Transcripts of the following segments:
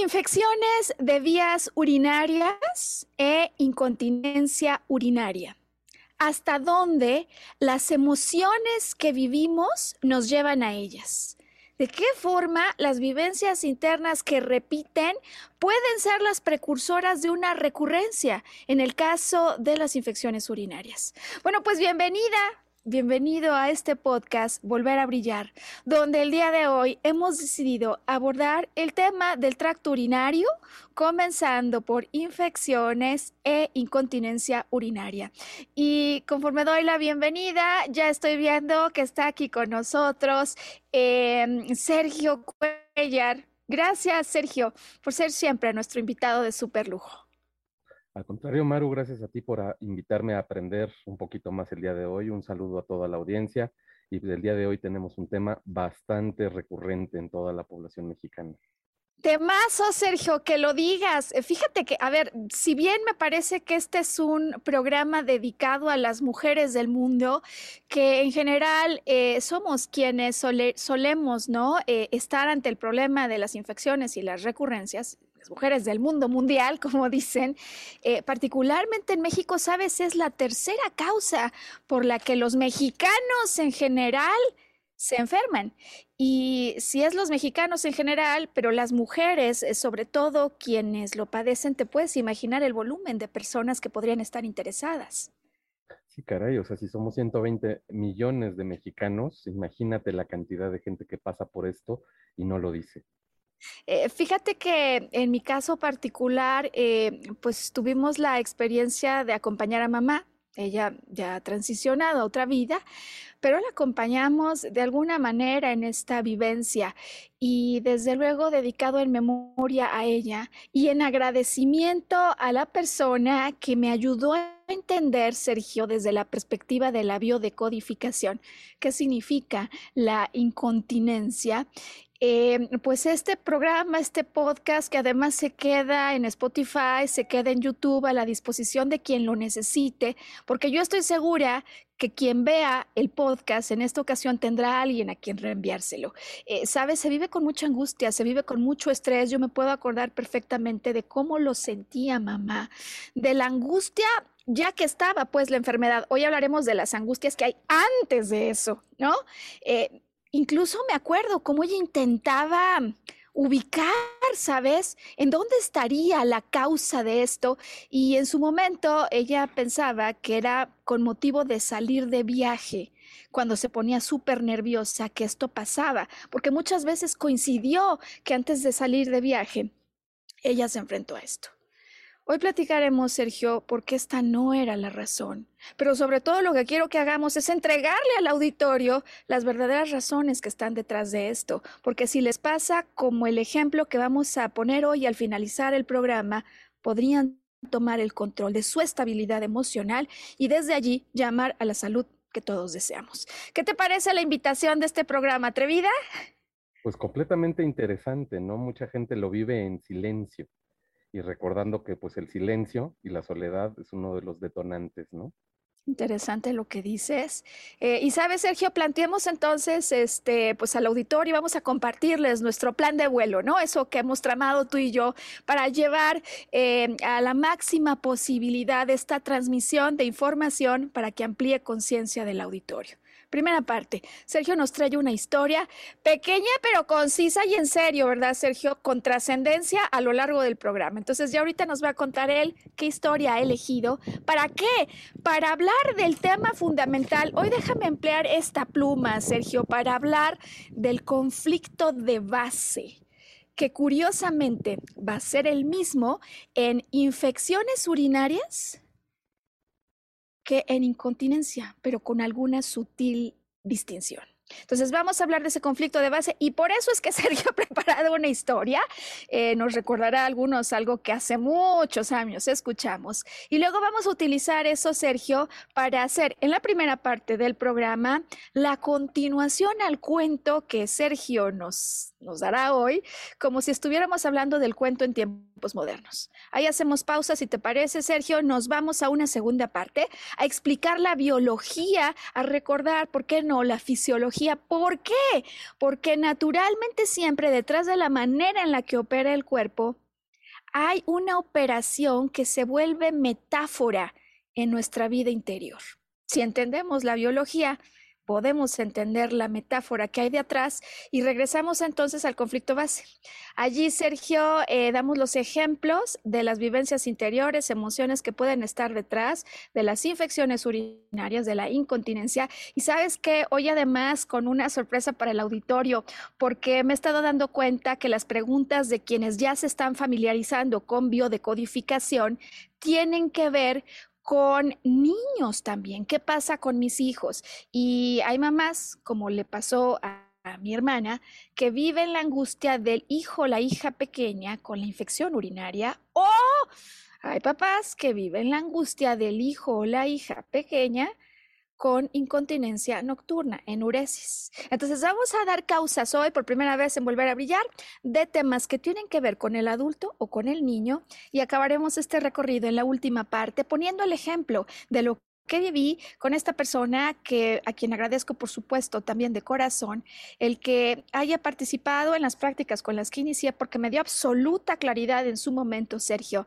Infecciones de vías urinarias e incontinencia urinaria. ¿Hasta dónde las emociones que vivimos nos llevan a ellas? ¿De qué forma las vivencias internas que repiten pueden ser las precursoras de una recurrencia en el caso de las infecciones urinarias? Bueno, pues bienvenida, bienvenido a este podcast Volver a Brillar, donde el día de hoy hemos decidido abordar el tema del tracto urinario, comenzando por infecciones e incontinencia urinaria. Y conforme doy la bienvenida, ya estoy viendo que está aquí con nosotros em, Sergio Cuellar. Gracias, Sergio, por ser siempre nuestro invitado de super lujo. Al contrario, Maru, gracias a ti por ah, invitarme a aprender un poquito más el día de hoy. Un saludo a toda la audiencia. Y pues, el día de hoy tenemos un tema bastante recurrente en toda la población mexicana. Temazo, Sergio, que lo digas. Eh, fíjate que, a ver, si bien me parece que este es un programa dedicado a las mujeres del mundo, que en general eh, somos quienes solemos, ¿no? Eh, estar ante el problema de las infecciones y las recurrencias, mujeres del mundo mundial, como dicen, eh, particularmente en México, sabes, es la tercera causa por la que los mexicanos en general se enferman. Y si es los mexicanos en general, pero las mujeres, eh, sobre todo quienes lo padecen, te puedes imaginar el volumen de personas que podrían estar interesadas. Sí, caray, o sea, si somos 120 millones de mexicanos, imagínate la cantidad de gente que pasa por esto y no lo dice. Eh, fíjate que en mi caso particular, eh, pues tuvimos la experiencia de acompañar a mamá. Ella ya ha transicionado a otra vida, pero la acompañamos de alguna manera en esta vivencia y desde luego dedicado en memoria a ella y en agradecimiento a la persona que me ayudó a entender, Sergio, desde la perspectiva de la biodecodificación, qué significa la incontinencia. Eh, pues este programa, este podcast que además se queda en Spotify, se queda en YouTube a la disposición de quien lo necesite, porque yo estoy segura que quien vea el podcast en esta ocasión tendrá a alguien a quien reenviárselo. Eh, Sabes, se vive con mucha angustia, se vive con mucho estrés. Yo me puedo acordar perfectamente de cómo lo sentía mamá, de la angustia ya que estaba pues la enfermedad. Hoy hablaremos de las angustias que hay antes de eso, ¿no? Eh, incluso me acuerdo cómo ella intentaba ubicar, ¿sabes? ¿En dónde estaría la causa de esto? Y en su momento ella pensaba que era con motivo de salir de viaje, cuando se ponía súper nerviosa que esto pasaba, porque muchas veces coincidió que antes de salir de viaje, ella se enfrentó a esto. Hoy platicaremos, Sergio, por qué esta no era la razón. Pero sobre todo lo que quiero que hagamos es entregarle al auditorio las verdaderas razones que están detrás de esto. Porque si les pasa como el ejemplo que vamos a poner hoy al finalizar el programa, podrían tomar el control de su estabilidad emocional y desde allí llamar a la salud que todos deseamos. ¿Qué te parece la invitación de este programa, atrevida? Pues completamente interesante, ¿no? Mucha gente lo vive en silencio y recordando que pues el silencio y la soledad es uno de los detonantes, ¿no? Interesante lo que dices. Eh, y sabes, Sergio, planteemos entonces, este, pues al auditorio, vamos a compartirles nuestro plan de vuelo, ¿no? Eso que hemos tramado tú y yo para llevar eh, a la máxima posibilidad esta transmisión de información para que amplíe conciencia del auditorio. Primera parte, Sergio nos trae una historia pequeña pero concisa y en serio, ¿verdad, Sergio? Con trascendencia a lo largo del programa. Entonces ya ahorita nos va a contar él qué historia ha elegido. ¿Para qué? Para hablar del tema fundamental. Hoy déjame emplear esta pluma, Sergio, para hablar del conflicto de base que curiosamente va a ser el mismo en infecciones urinarias que en incontinencia, pero con alguna sutil distinción. Entonces vamos a hablar de ese conflicto de base y por eso es que Sergio ha preparado una historia. Eh, nos recordará a algunos algo que hace muchos años escuchamos. Y luego vamos a utilizar eso, Sergio, para hacer en la primera parte del programa la continuación al cuento que Sergio nos, nos dará hoy, como si estuviéramos hablando del cuento en modernos. Ahí hacemos pausa, si te parece, Sergio, nos vamos a una segunda parte, a explicar la biología, a recordar, ¿por qué no?, la fisiología. ¿Por qué? Porque naturalmente siempre detrás de la manera en la que opera el cuerpo, hay una operación que se vuelve metáfora en nuestra vida interior. Si entendemos la biología, podemos entender la metáfora que hay de atrás y regresamos entonces al conflicto base. Allí, Sergio, eh, damos los ejemplos de las vivencias interiores, emociones que pueden estar detrás de las infecciones urinarias, de la incontinencia. Y sabes que hoy además con una sorpresa para el auditorio, porque me he estado dando cuenta que las preguntas de quienes ya se están familiarizando con biodecodificación tienen que ver con niños también. ¿Qué pasa con mis hijos? Y hay mamás, como le pasó a, mi hermana, que viven la angustia del hijo o la hija pequeña con la infección urinaria o hay papás que viven la angustia del hijo o la hija pequeña con incontinencia nocturna, enuresis. Entonces vamos a dar causas hoy por primera vez en Volver a Brillar de temas que tienen que ver con el adulto o con el niño y acabaremos este recorrido en la última parte poniendo el ejemplo de lo que viví con esta persona que a quien agradezco por supuesto también de corazón el que haya participado en las prácticas con las que inicié porque me dio absoluta claridad en su momento, Sergio,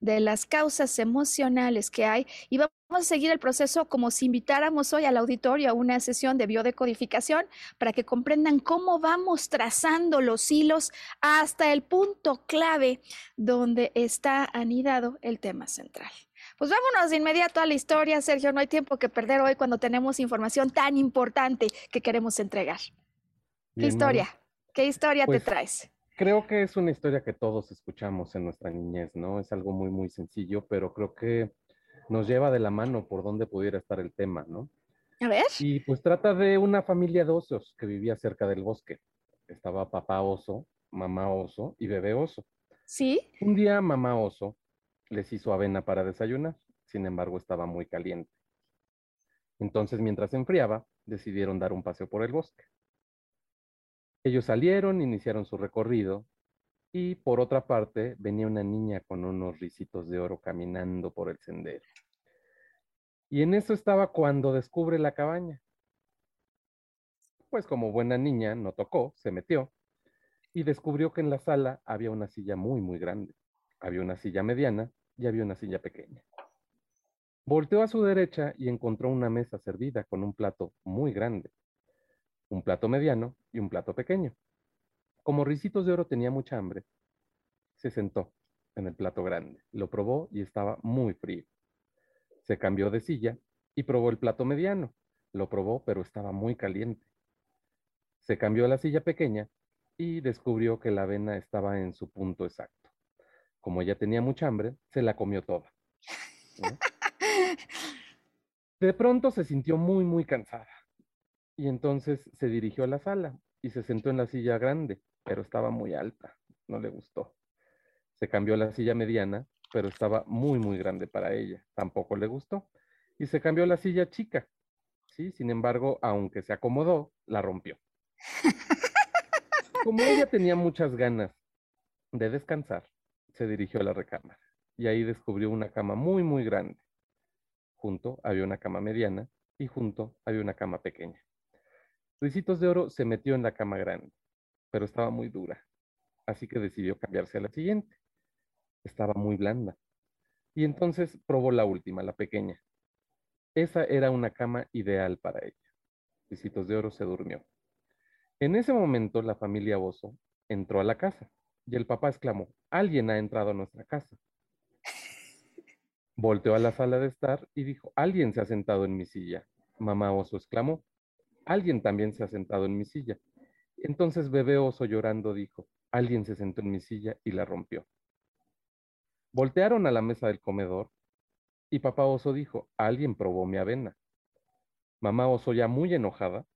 de las causas emocionales que hay y vamos a seguir el proceso como si invitáramos hoy al auditorio a una sesión de biodecodificación para que comprendan cómo vamos trazando los hilos hasta el punto clave donde está anidado el tema central. Pues vámonos de inmediato a la historia, Sergio. No hay tiempo que perder hoy cuando tenemos información tan importante que queremos entregar. ¿Qué historia? ¿Qué historia te pues traes? Creo que es una historia que todos escuchamos en nuestra niñez, ¿no? Es algo muy, muy sencillo, pero creo que nos lleva de la mano por dónde pudiera estar el tema, ¿no? A ver. Y pues trata de una familia de osos que vivía cerca del bosque. Estaba papá oso, mamá oso y bebé oso. Sí. Un día mamá oso les hizo avena para desayunar, sin embargo estaba muy caliente. Entonces, mientras se enfriaba, decidieron dar un paseo por el bosque. Ellos salieron, iniciaron su recorrido y por otra parte venía una niña con unos risitos de oro caminando por el sendero. Y en eso estaba cuando descubre la cabaña. Pues como buena niña, no tocó, se metió y descubrió que en la sala había una silla muy, muy grande. Había una silla mediana y había una silla pequeña. Volteó a su derecha y encontró una mesa servida con un plato muy grande un plato mediano y un plato pequeño. Como Ricitos de Oro tenía mucha hambre, se sentó en el plato grande, lo probó y estaba muy frío. Se cambió de silla y probó el plato mediano, lo probó pero estaba muy caliente. Se cambió a la silla pequeña y descubrió que la avena estaba en su punto exacto. Como ella tenía mucha hambre, se la comió toda. De pronto se sintió muy, muy cansada y entonces se dirigió a la sala y se sentó en la silla grande, pero estaba muy alta, no le gustó. Se cambió a la silla mediana, pero estaba muy, muy grande para ella, tampoco le gustó. Y se cambió a la silla chica, ¿sí? Sin embargo, aunque se acomodó, la rompió. Como ella tenía muchas ganas de descansar, se dirigió a la recámara y ahí descubrió una cama muy, muy grande. junto había una cama mediana y junto había una cama pequeña. Ricitos de Oro se metió en la cama grande, pero estaba muy dura, así que decidió cambiarse a la siguiente. Estaba muy blanda. Y entonces probó la última, la pequeña. Esa era una cama ideal para ella. Ricitos de Oro se durmió. En ese momento la familia Bozo entró a la casa y el papá exclamó, alguien ha entrado a nuestra casa. Volteó a la sala de estar y dijo, alguien se ha sentado en mi silla. Mamá Oso exclamó, alguien también se ha sentado en mi silla. Entonces bebé Oso llorando dijo, alguien se sentó en mi silla y la rompió. Voltearon a la mesa del comedor y papá Oso dijo, alguien probó mi avena. Mamá Oso ya muy enojada,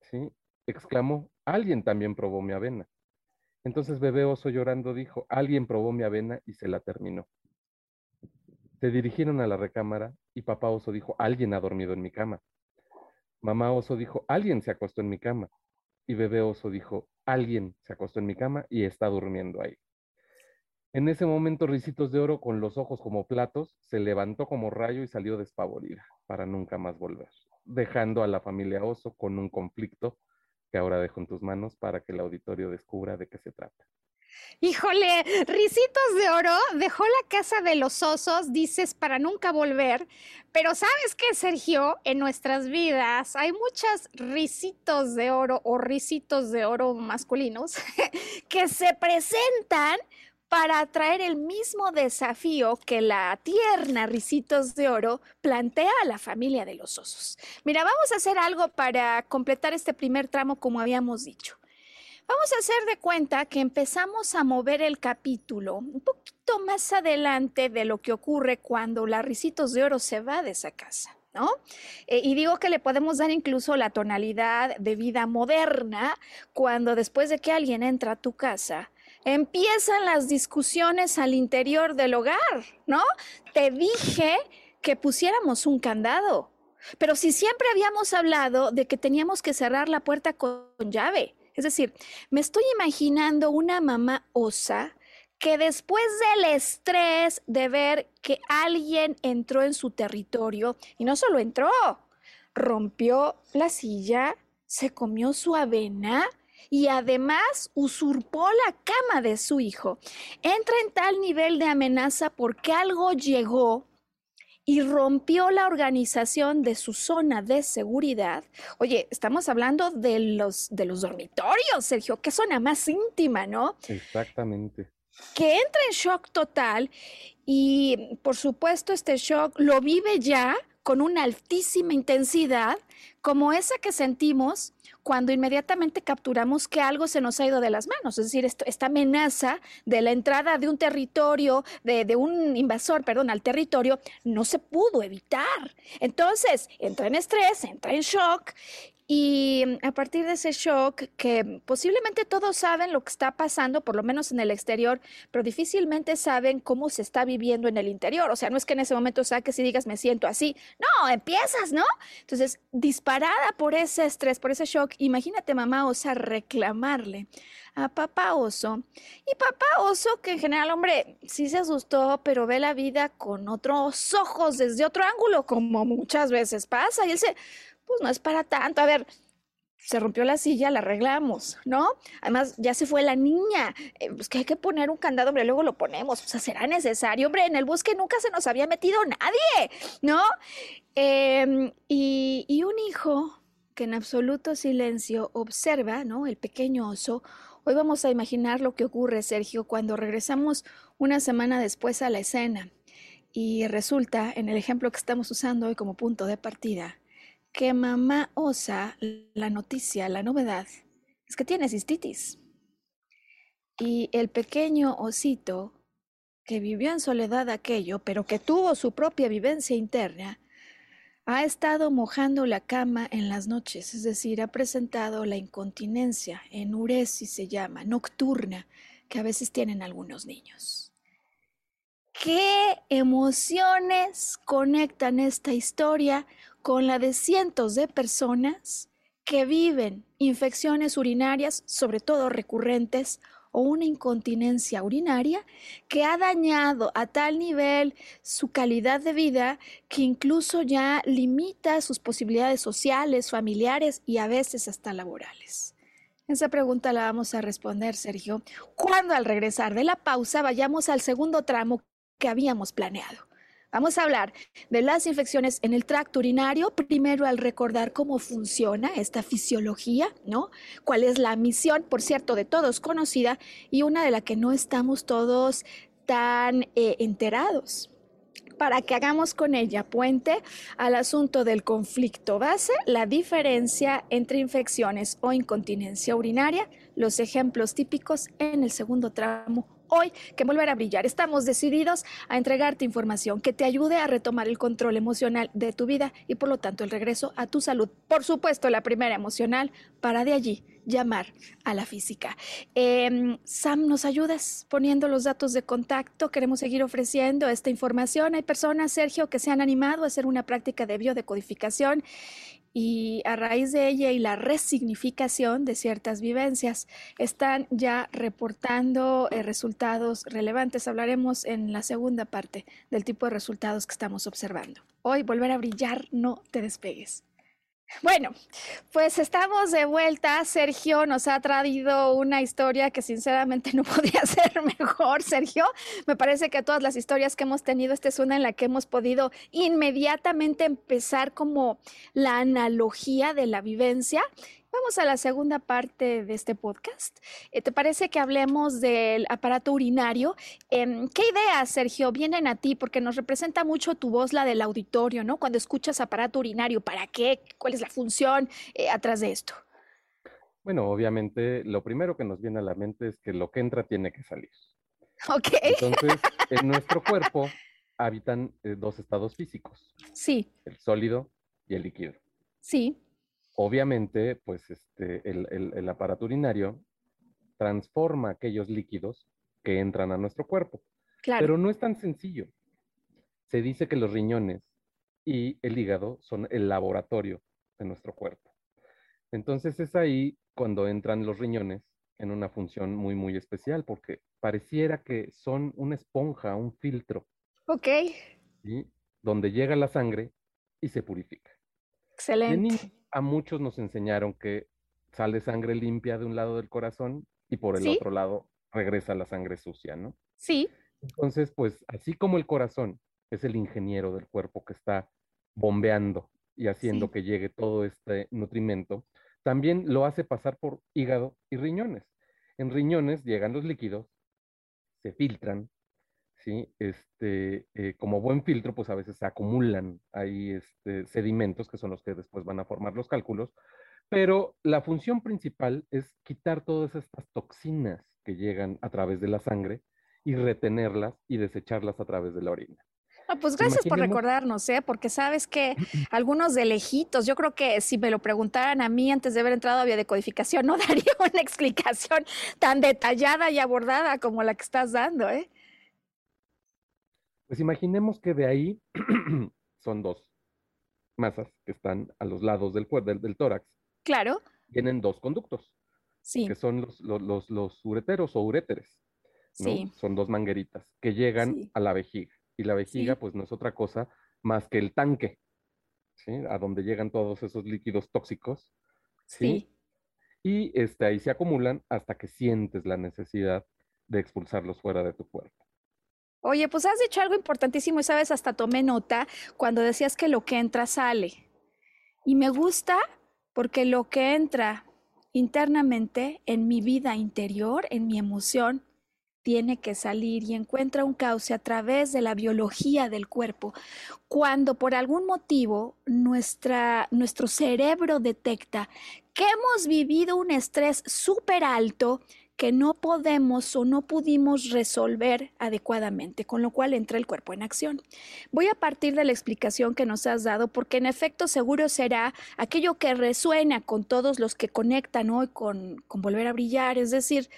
¿sí? exclamó, alguien también probó mi avena. Entonces bebé oso llorando dijo, alguien probó mi avena y se la terminó. Se dirigieron a la recámara y papá oso dijo, alguien ha dormido en mi cama. Mamá oso dijo, alguien se acostó en mi cama. Y bebé oso dijo, alguien se acostó en mi cama y está durmiendo ahí. En ese momento, Ricitos de Oro, con los ojos como platos, se levantó como rayo y salió despavorida para nunca más volver, dejando a la familia Oso con un conflicto que ahora dejo en tus manos para que el auditorio descubra de qué se trata. Híjole, Ricitos de Oro dejó la casa de los osos, dices, para nunca volver. Pero sabes qué, Sergio, en nuestras vidas hay muchos risitos de oro o risitos de oro masculinos que se presentan para traer el mismo desafío que la tierna Ricitos de Oro plantea a la familia de los osos. Mira, vamos a hacer algo para completar este primer tramo como habíamos dicho. Vamos a hacer de cuenta que empezamos a mover el capítulo un poquito más adelante de lo que ocurre cuando la Ricitos de Oro se va de esa casa. ¿No? Eh, y digo que le podemos dar incluso la tonalidad de vida moderna cuando después de que alguien entra a tu casa, empiezan las discusiones al interior del hogar, ¿no? Te dije que pusiéramos un candado, pero si siempre habíamos hablado de que teníamos que cerrar la puerta con llave, es decir, me estoy imaginando una mamá osa que después del estrés de ver que alguien entró en su territorio, y no solo entró, rompió la silla, se comió su avena, y además usurpó la cama de su hijo. Entra en tal nivel de amenaza porque algo llegó y rompió la organización de su zona de seguridad. Oye, estamos hablando de los, de los dormitorios, Sergio, qué zona más íntima, ¿no? Exactamente. Que entra en shock total y por supuesto este shock lo vive ya con una altísima intensidad, como esa que sentimos cuando inmediatamente capturamos que algo se nos ha ido de las manos, es decir, esta amenaza de la entrada de un territorio, de, de, un invasor, perdón, al territorio, no se pudo evitar. Entonces, entra en estrés, entra en shock y mm, a partir de ese shock, que posiblemente todos saben lo que está pasando, por lo menos en el exterior, pero difícilmente saben cómo se está viviendo en el interior. O sea, no es que en ese momento saques y digas, me siento así. No, empiezas, ¿no? Entonces, disparada por ese estrés, por ese shock, imagínate mamá osa reclamarle a papá oso. Y papá oso, que en general, hombre, sí se asustó, pero ve la vida con otros ojos, desde otro ángulo, como muchas veces pasa. Y él se pues no es para tanto. A ver, se rompió la silla, la arreglamos, ¿no? Además, ya se fue la niña, eh, pues que hay que poner un candado, hombre, luego lo ponemos, o sea, será necesario, hombre, en el bosque nunca se nos había metido nadie, ¿no? Em, y, y un hijo que en absoluto silencio observa, ¿no? El pequeño oso. Hoy vamos a imaginar lo que ocurre, Sergio, cuando regresamos una semana después a la escena. Y resulta, en el ejemplo que estamos usando hoy como punto de partida, que mamá osa, la noticia, la novedad, es que tiene cistitis. Y el pequeño osito, que vivió en soledad aquello, pero que tuvo su propia vivencia interna, ha estado mojando la cama en las noches, es decir, ha presentado la incontinencia, enuresis se llama, nocturna, que a veces tienen algunos niños. ¿Qué emociones conectan esta historia con la de cientos de personas que viven infecciones urinarias, sobre todo recurrentes, o una incontinencia urinaria que ha dañado a tal nivel su calidad de vida que incluso ya limita sus posibilidades sociales, familiares y a veces hasta laborales. Esa pregunta la vamos a responder, Sergio, cuando al regresar de la pausa vayamos al segundo tramo que habíamos planeado. Vamos a hablar de las infecciones en el tracto urinario, primero al recordar cómo funciona esta fisiología, ¿no? ¿Cuál es la misión, por cierto, de todos conocida y una de la que no estamos todos tan eh, enterados? para que hagamos con ella puente al asunto del conflicto base, la diferencia entre infecciones o incontinencia urinaria, los ejemplos típicos en el segundo tramo hoy que volver a brillar. Estamos decididos a entregarte información que te ayude a retomar el control emocional de tu vida y por lo tanto el regreso a tu salud. Por supuesto, la primera emocional para de allí llamar a la física. Em, Sam, ¿nos ayudas poniendo los datos de contacto? Queremos seguir ofreciendo esta información. Hay personas, Sergio, que se han animado a hacer una práctica de biodecodificación y a raíz de ella y la resignificación de ciertas vivencias están ya reportando eh, resultados relevantes. Hablaremos en la segunda parte del tipo de resultados que estamos observando. Hoy volver a brillar, no te despegues. Bueno, pues estamos de vuelta. Sergio nos ha traído una historia que sinceramente no podía ser mejor, Sergio. Me parece que todas las historias que hemos tenido, esta es una en la que hemos podido inmediatamente empezar como la analogía de la vivencia Vamos a la segunda parte de este podcast. Eh, ¿Te parece que hablemos del aparato urinario? Em, ¿Qué ideas, Sergio, vienen a ti? Porque nos representa mucho tu voz, la del auditorio, ¿no? Cuando escuchas aparato urinario, ¿para qué? ¿Cuál es la función eh, atrás de esto? Bueno, obviamente lo primero que nos viene a la mente es que lo que entra tiene que salir. Ok. Entonces, en nuestro cuerpo habitan eh, dos estados físicos. Sí. El sólido y el líquido. Sí obviamente, pues este, el, aparato urinario transforma aquellos líquidos que entran a nuestro cuerpo. Pero no es tan sencillo. Se dice que los riñones y el hígado son el laboratorio de nuestro cuerpo. Entonces es ahí cuando entran los riñones en una función muy, muy especial, porque pareciera que son una esponja, un filtro. Ok. Donde llega la sangre y se purifica. Excelente a muchos nos enseñaron que sale sangre limpia de un lado del corazón y por el otro lado regresa la sangre sucia, ¿no? Sí. Entonces, pues así como el corazón es el ingeniero del cuerpo que está bombeando y haciendo que llegue todo este nutrimento, también lo hace pasar por hígado y riñones. En riñones llegan los líquidos, se filtran, ¿sí? Este, eh, como buen filtro, pues a veces se acumulan ahí este, sedimentos que son los que después van a formar los cálculos, pero la función principal es quitar todas estas toxinas que llegan a través de la sangre y retenerlas y desecharlas a través de la orina. pues gracias por recordarnos, ¿eh? porque sabes que algunos de lejitos, yo creo que si me lo preguntaran a mí antes de haber entrado a biodecodificación, no daría una explicación tan detallada y abordada como la que estás dando. ¿eh? Pues imaginemos que de ahí son dos masas que están a los lados del, del, del tórax. Claro. Tienen dos conductos. Sí. Que son los, los, los, ureteros o uréteres. Sí. Son dos mangueritas que llegan a la vejiga. Y la vejiga, pues no es otra cosa más que el tanque, ¿sí? A donde llegan todos esos líquidos tóxicos. Sí. Y este, ahí se acumulan hasta que sientes la necesidad de expulsarlos fuera de tu cuerpo. Oye, pues has dicho algo importantísimo y sabes, hasta tomé nota cuando decías que lo que entra sale. Y me gusta porque lo que entra internamente en mi vida interior, en mi emoción, tiene que salir y encuentra un cauce a través de la biología del cuerpo. Cuando por algún motivo nuestra, nuestro cerebro detecta que hemos vivido un estrés súper alto, que no podemos o no pudimos resolver adecuadamente, con lo cual entra el cuerpo en acción. Voy a partir de la explicación que nos has dado, porque en efecto seguro será aquello que resuena con todos los que conectan hoy con, volver a brillar, es decir,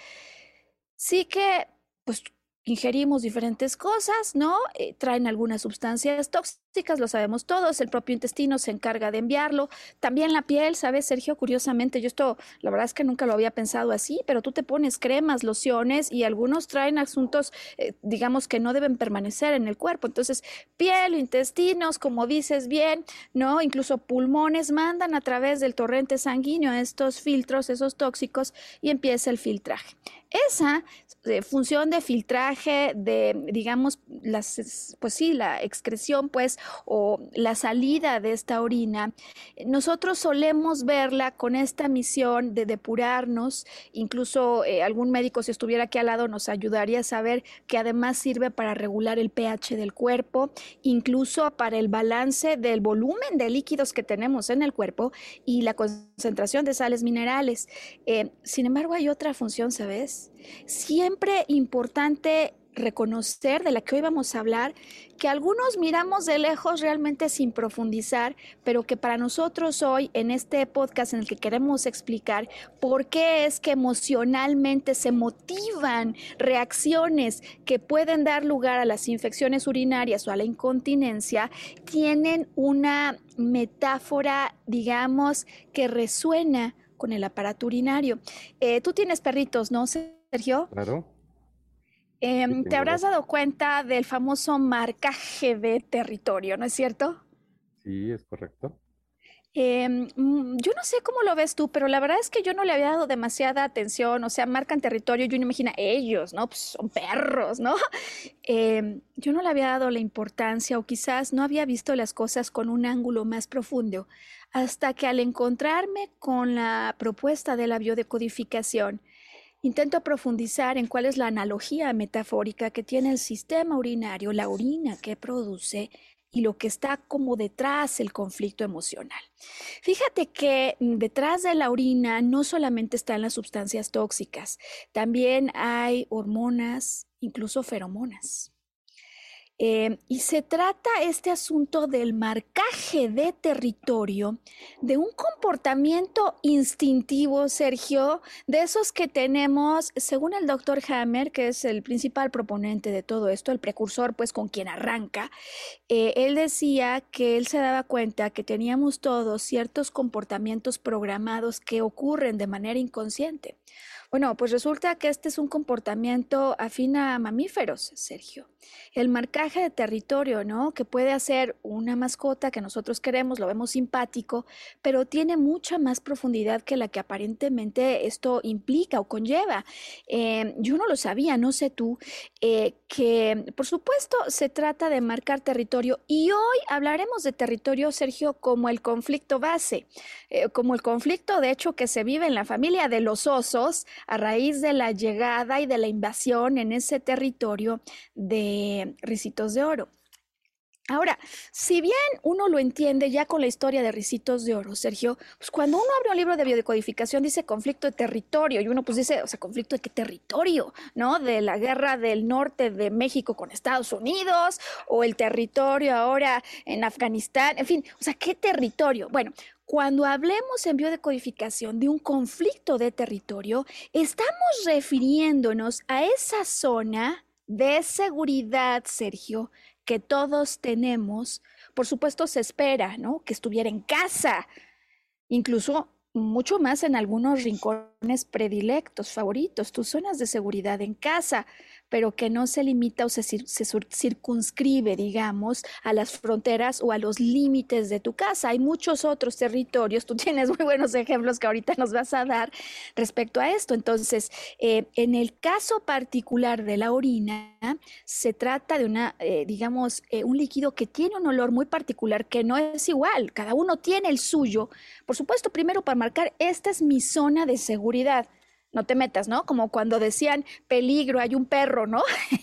sí que pues ingerimos diferentes cosas, ¿no? Eh, traen algunas sustancias tóxicas lo sabemos todos, el propio intestino se encarga de enviarlo, también la piel, ¿sabes, Sergio? Curiosamente, yo esto, la verdad es que nunca lo había pensado así, pero tú te pones cremas, lociones y algunos traen asuntos, eh, digamos, que no deben permanecer en el cuerpo. Entonces, piel, intestinos, como dices bien, ¿no? Incluso pulmones mandan a través del torrente sanguíneo estos filtros, esos tóxicos, y empieza el filtraje. Esa eh, función de filtraje, de, digamos, las, pues sí, la excreción, pues, o la salida de esta orina, nosotros solemos verla con esta misión de depurarnos, incluso eh, algún médico si estuviera aquí al lado nos ayudaría a saber que además sirve para regular el pH del cuerpo, incluso para el balance del volumen de líquidos que tenemos en el cuerpo y la concentración de sales minerales. Eh, sin embargo, hay otra función, ¿sabes? Siempre importante reconocer, de la que hoy vamos a hablar, que algunos miramos de lejos realmente sin profundizar, pero que para nosotros hoy, en este podcast en el que queremos explicar por qué es que emocionalmente se motivan reacciones que pueden dar lugar a las infecciones urinarias o a la incontinencia, tienen una metáfora, digamos, que resuena con el aparato urinario. Eh, tú tienes perritos, ¿no, Sergio? Claro. Em, te habrás dado cuenta del famoso marcaje de territorio, ¿no es cierto? Sí, es correcto. Em, mm, yo no sé cómo lo ves tú, pero la verdad es que yo no le había dado demasiada atención, o sea, marcan territorio, yo no imagino ellos, ¿no? Pues son perros, ¿no? Em, yo no le había dado la importancia o quizás no había visto las cosas con un ángulo más profundo, hasta que al encontrarme con la propuesta de la biodecodificación, Intento profundizar en cuál es la analogía metafórica que tiene el sistema urinario, la orina que produce y lo que está como detrás del conflicto emocional. Fíjate que mm, detrás de la orina no solamente están las sustancias tóxicas, también hay hormonas, incluso feromonas. Eh, y se trata este asunto del marcaje de territorio, de un comportamiento instintivo, Sergio, de esos que tenemos, según el doctor Hammer, que es el principal proponente de todo esto, el precursor, pues con quien arranca, eh, él decía que él se daba cuenta que teníamos todos ciertos comportamientos programados que ocurren de manera inconsciente. Bueno, pues resulta que este es un comportamiento afín a mamíferos, Sergio. El marcaje de territorio, ¿no? Que puede hacer una mascota que nosotros queremos, lo vemos simpático, pero tiene mucha más profundidad que la que aparentemente esto implica o conlleva. Eh, yo no lo sabía, no sé tú, eh, que por supuesto se trata de marcar territorio y hoy hablaremos de territorio, Sergio, como el conflicto base, eh, como el conflicto de hecho que se vive en la familia de los osos a raíz de la llegada y de la invasión en ese territorio de Ricitos de Oro. Ahora, si bien uno lo entiende ya con la historia de Ricitos de Oro, Sergio, pues cuando uno abre un libro de biodecodificación dice conflicto de territorio y uno pues dice, o sea, conflicto de qué territorio, ¿no? De la guerra del norte de México con Estados Unidos o el territorio ahora en Afganistán, en fin, o sea, ¿qué territorio? Bueno, cuando hablemos en biodecodificación de un conflicto de territorio, estamos refiriéndonos a esa zona de seguridad, Sergio, que todos tenemos. Por supuesto, se espera, ¿no? Que estuviera en casa, incluso mucho más en algunos rincones predilectos, favoritos, tus zonas de seguridad en casa pero que no se limita o se, circunscribe, digamos, a las fronteras o a los límites de tu casa. Hay muchos otros territorios, tú tienes muy buenos ejemplos que ahorita nos vas a dar respecto a esto. Entonces, eh, en el caso particular de la orina, se trata de una, eh, digamos, eh, un líquido que tiene un olor muy particular, que no es igual, cada uno tiene el suyo. Por supuesto, primero para marcar, esta es mi zona de seguridad no te metas, ¿no? Como cuando decían peligro, hay un perro, ¿no?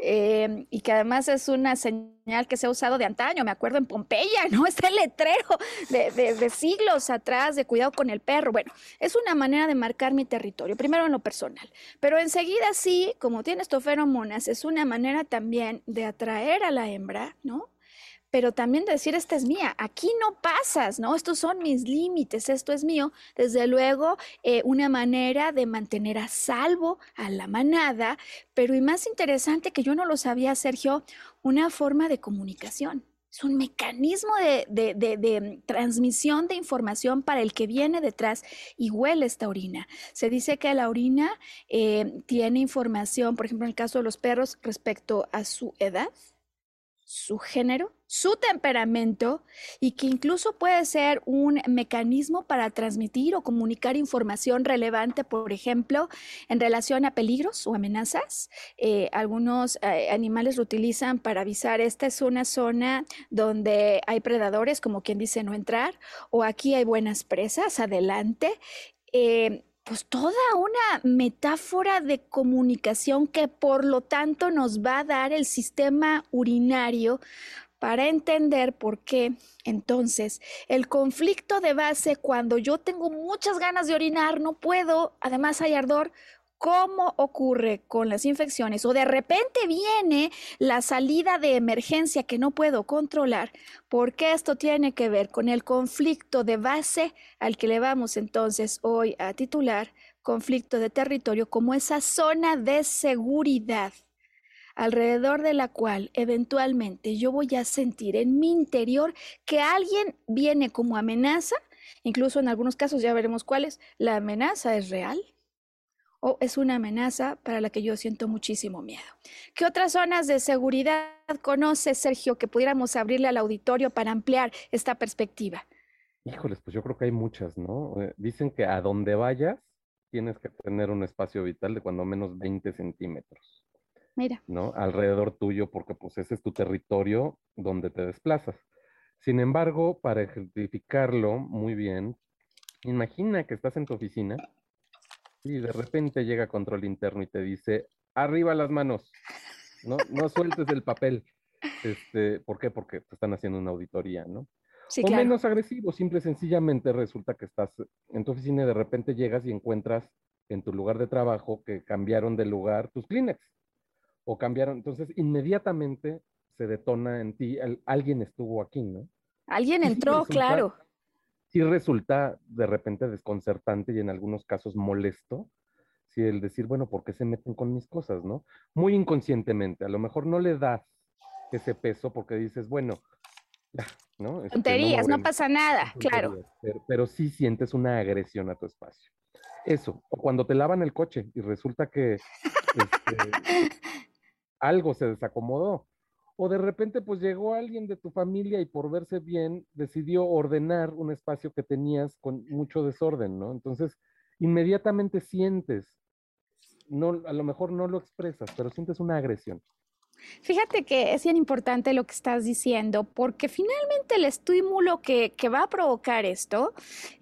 Em, y que además es una señal que se ha usado de antaño, me acuerdo en Pompeya, ¿no? Está el letrero de, de, siglos atrás de cuidado con el perro. Bueno, es una manera de marcar mi territorio, primero en lo personal, pero enseguida sí, como tienes tu feromonas, es una manera también de atraer a la hembra, ¿no? Pero también decir, esta es mía, aquí no pasas, ¿no? Estos son mis límites, esto es mío. Desde luego, eh, una manera de mantener a salvo a la manada, pero y más interesante que yo no lo sabía, Sergio, una forma de comunicación. es un mecanismo de, transmisión de información para el que viene detrás y huele esta orina. Se dice que la orina eh, tiene información, por ejemplo, en el caso de los perros, respecto a su edad, su género, su temperamento y que incluso puede ser un mecanismo para transmitir o comunicar información relevante, por ejemplo, en relación a peligros o amenazas. Eh, algunos eh, animales lo utilizan para avisar, esta es una zona donde hay predadores, como quien dice no entrar, o aquí hay buenas presas, adelante. Eh, pues toda una metáfora de comunicación que por lo tanto nos va a dar el sistema urinario para entender por qué entonces el conflicto de base cuando yo tengo muchas ganas de orinar, no puedo, además hay ardor, ¿Cómo ocurre con las infecciones? O de repente viene la salida de emergencia que no puedo controlar, porque esto tiene que ver con el conflicto de base al que le vamos entonces hoy a titular conflicto de territorio como esa zona de seguridad alrededor de la cual eventualmente yo voy a sentir en mi interior que alguien viene como amenaza, incluso en algunos casos ya veremos cuáles, la amenaza es real o es una amenaza para la que yo siento muchísimo miedo. ¿Qué otras zonas de seguridad conoce, Sergio, que pudiéramos abrirle al auditorio para ampliar esta perspectiva? Híjoles, pues yo creo que hay muchas, ¿no? Eh, dicen que a donde vayas tienes que tener un espacio vital de cuando menos 20 centímetros. Mira. ¿No? Alrededor tuyo, porque pues ese es tu territorio donde te desplazas. Sin embargo, para ejemplificarlo muy bien, imagina que estás en tu oficina y de repente llega control interno y te dice, arriba las manos, no, no sueltes el papel. Este, ¿Por qué? Porque te están haciendo una auditoría, ¿no? o menos agresivo, simple y sencillamente resulta que estás en tu oficina y de repente llegas y encuentras en tu lugar de trabajo que cambiaron de lugar tus Kleenex o cambiaron, entonces inmediatamente se detona en ti, alguien estuvo aquí, ¿no? Alguien entró, claro sí resulta de repente desconcertante y en algunos casos molesto, si el decir, bueno, ¿por qué se meten con mis cosas, no? Muy inconscientemente, a lo mejor no le das ese peso porque dices, bueno, ¿no? Este, Tonterías, no, pasa nada, claro. Pero, sí sientes una agresión a tu espacio. Eso, o cuando te lavan el coche y resulta que este, algo se desacomodó, o de repente pues llegó alguien de tu familia y por verse bien decidió ordenar un espacio que tenías con mucho desorden, ¿no? Entonces, inmediatamente sientes, no, a lo mejor no lo expresas, pero sientes una agresión. Fíjate que es bien importante lo que estás diciendo, porque finalmente el estímulo que, que va a provocar esto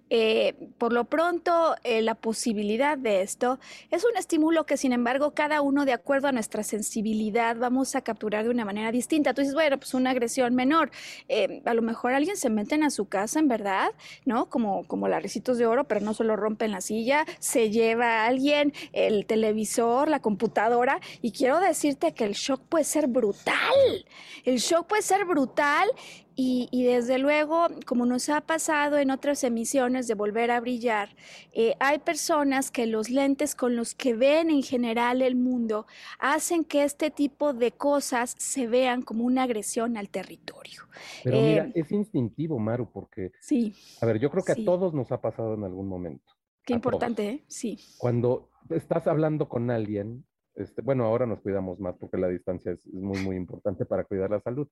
eh, por lo pronto, eh, la posibilidad de esto es un estímulo que, sin embargo, cada uno, de acuerdo a nuestra sensibilidad, vamos a capturar de una manera distinta. Tú dices, bueno, pues una agresión menor. Eh, a lo mejor alguien se mete a su casa, en verdad, ¿no? Como, como larrecitos de oro, pero no solo rompen la silla, se lleva a alguien el televisor, la computadora, y quiero decirte que el shock puede ser brutal. El shock puede ser brutal y, desde luego, como nos ha pasado en otras emisiones de Volver a Brillar, eh, hay personas que los lentes con los que ven en general el mundo hacen que este tipo de cosas se vean como una agresión al territorio. Pero mira, eh, es instintivo, Maru, porque, sí, a ver, yo creo que a todos nos ha pasado en algún momento. Qué importante, ¿eh? Sí. Cuando estás hablando con alguien, este, bueno, ahora nos cuidamos más porque la distancia es muy, muy importante para cuidar la salud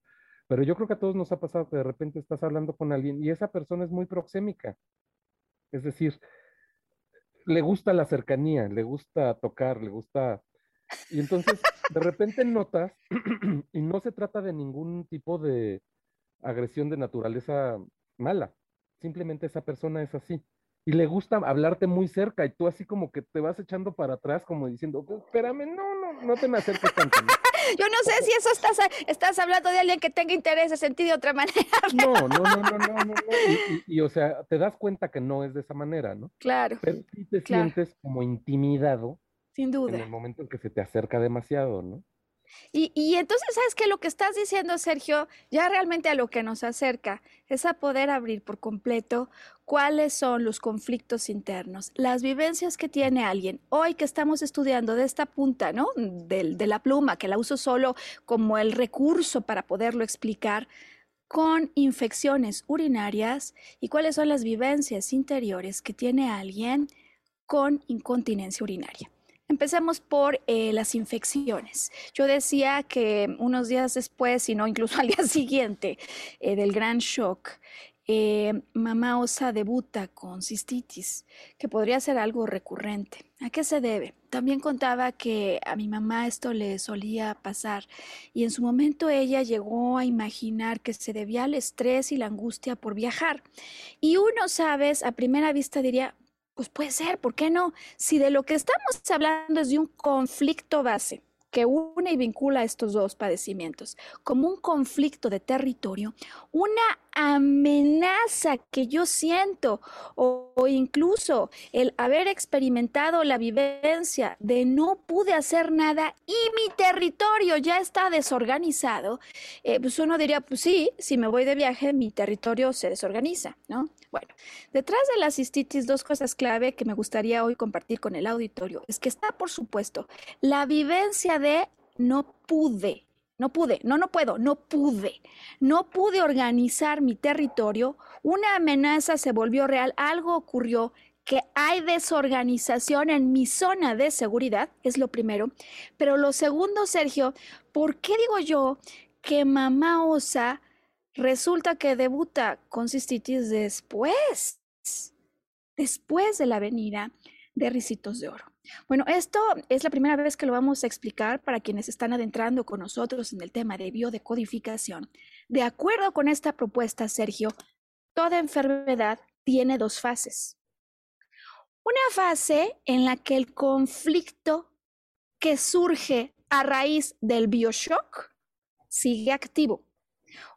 pero yo creo que a todos nos ha pasado que de repente estás hablando con alguien y esa persona es muy proxémica. Es decir, le gusta la cercanía, le gusta tocar, le gusta... Y entonces de repente notas, y no se trata de ningún tipo de agresión de naturaleza mala, simplemente esa persona es así. Y le gusta hablarte muy cerca y tú así como que te vas echando para atrás como diciendo, espérame, no, no, no te me acerques tanto. Yo no sé si eso estás, estás hablando de alguien que tenga interés, sentido de otra manera. No, no, no, no, no, no. Y, o sea, te das cuenta que no es de esa manera, ¿no? Claro. Pero sí te sientes como intimidado. Sin duda. En el momento en que se te acerca demasiado, ¿no? Y, entonces, ¿sabes qué? Lo que estás diciendo, Sergio, ya realmente a lo que nos acerca es a poder abrir por completo cuáles son los conflictos internos, las vivencias que tiene alguien. Hoy que estamos estudiando de esta punta, ¿no? De, de la pluma, que la uso solo como el recurso para poderlo explicar, con infecciones urinarias y cuáles son las vivencias interiores que tiene alguien con incontinencia urinaria. Empecemos por eh, las infecciones. Yo decía que unos días después, si no incluso al día siguiente eh, del gran shock, eh, mamá osa debuta con cistitis, que podría ser algo recurrente. ¿A qué se debe? También contaba que a mi mamá esto le solía pasar y en su momento ella llegó a imaginar que se debía al estrés y la angustia por viajar. Y uno, sabes, a primera vista diría, pues puede ser, ¿por qué no? Si de lo que estamos hablando es de un conflicto base que une y vincula estos dos padecimientos, como un conflicto de territorio, una amenaza que yo siento o, incluso el haber experimentado la vivencia de no pude hacer nada y mi territorio ya está desorganizado, eh, pues uno diría, pues sí, si me voy de viaje, mi territorio se desorganiza, ¿no? Bueno, detrás de la cistitis, dos cosas clave que me gustaría hoy compartir con el auditorio es que está, por supuesto, la vivencia de no pude, no pude, no, no puedo, no pude. No pude organizar mi territorio. Una amenaza se volvió real, algo ocurrió que hay desorganización en mi zona de seguridad, es lo primero. Pero lo segundo, Sergio, ¿por qué digo yo que mamá osa resulta que debuta con cistitis después, después de la venida de Ricitos de Oro? Bueno, esto es la primera vez que lo vamos a explicar para quienes están adentrando con nosotros en el tema de biodecodificación. De acuerdo con esta propuesta, Sergio, toda enfermedad tiene dos fases. Una fase en la que el conflicto que surge a raíz del bioshock sigue activo.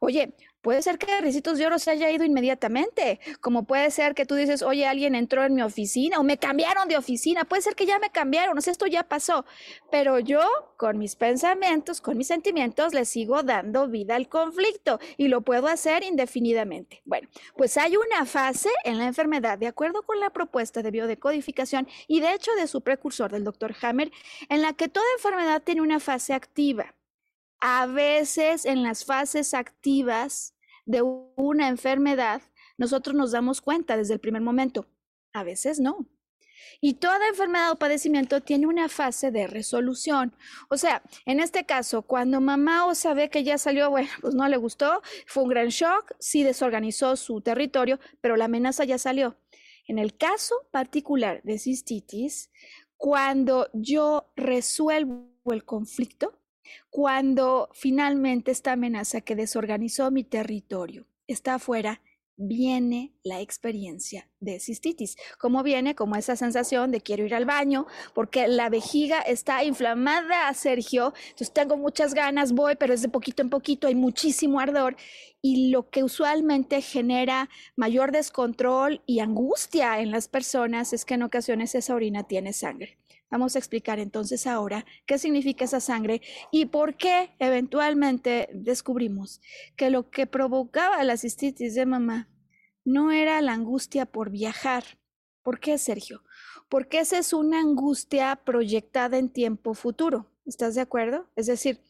Oye, Puede ser que Ricitos de Oro se haya ido inmediatamente, como puede ser que tú dices, oye, alguien entró en mi oficina o me cambiaron de oficina, puede ser que ya me cambiaron, o sea, esto ya pasó, pero yo con mis pensamientos, con mis sentimientos, le sigo dando vida al conflicto y lo puedo hacer indefinidamente. Bueno, pues hay una fase en la enfermedad, de acuerdo con la propuesta de biodecodificación y de hecho de su precursor, del doctor Hammer, en la que toda enfermedad tiene una fase activa. A veces en las fases activas de una enfermedad, nosotros nos damos cuenta desde el primer momento. A veces no. Y toda enfermedad o padecimiento tiene una fase de resolución. O sea, en este caso, cuando mamá o sabe que ya salió, bueno, pues no le gustó, fue un gran shock, sí desorganizó su territorio, pero la amenaza ya salió. En el caso particular de cistitis, cuando yo resuelvo el conflicto, cuando finalmente esta amenaza que desorganizó mi territorio está afuera, viene la experiencia de cistitis. ¿Cómo viene? Como esa sensación de quiero ir al baño porque la vejiga está inflamada, Sergio. Entonces tengo muchas ganas, voy, pero es de poquito en poquito, hay muchísimo ardor. Y lo que usualmente genera mayor descontrol y angustia en las personas es que en ocasiones esa orina tiene sangre. Vamos a explicar entonces ahora qué significa esa sangre y por qué eventualmente descubrimos que lo que provocaba la cistitis de mamá no era la angustia por viajar. ¿Por qué, Sergio? Porque esa es una angustia proyectada en tiempo futuro. ¿Estás de acuerdo? Es decir,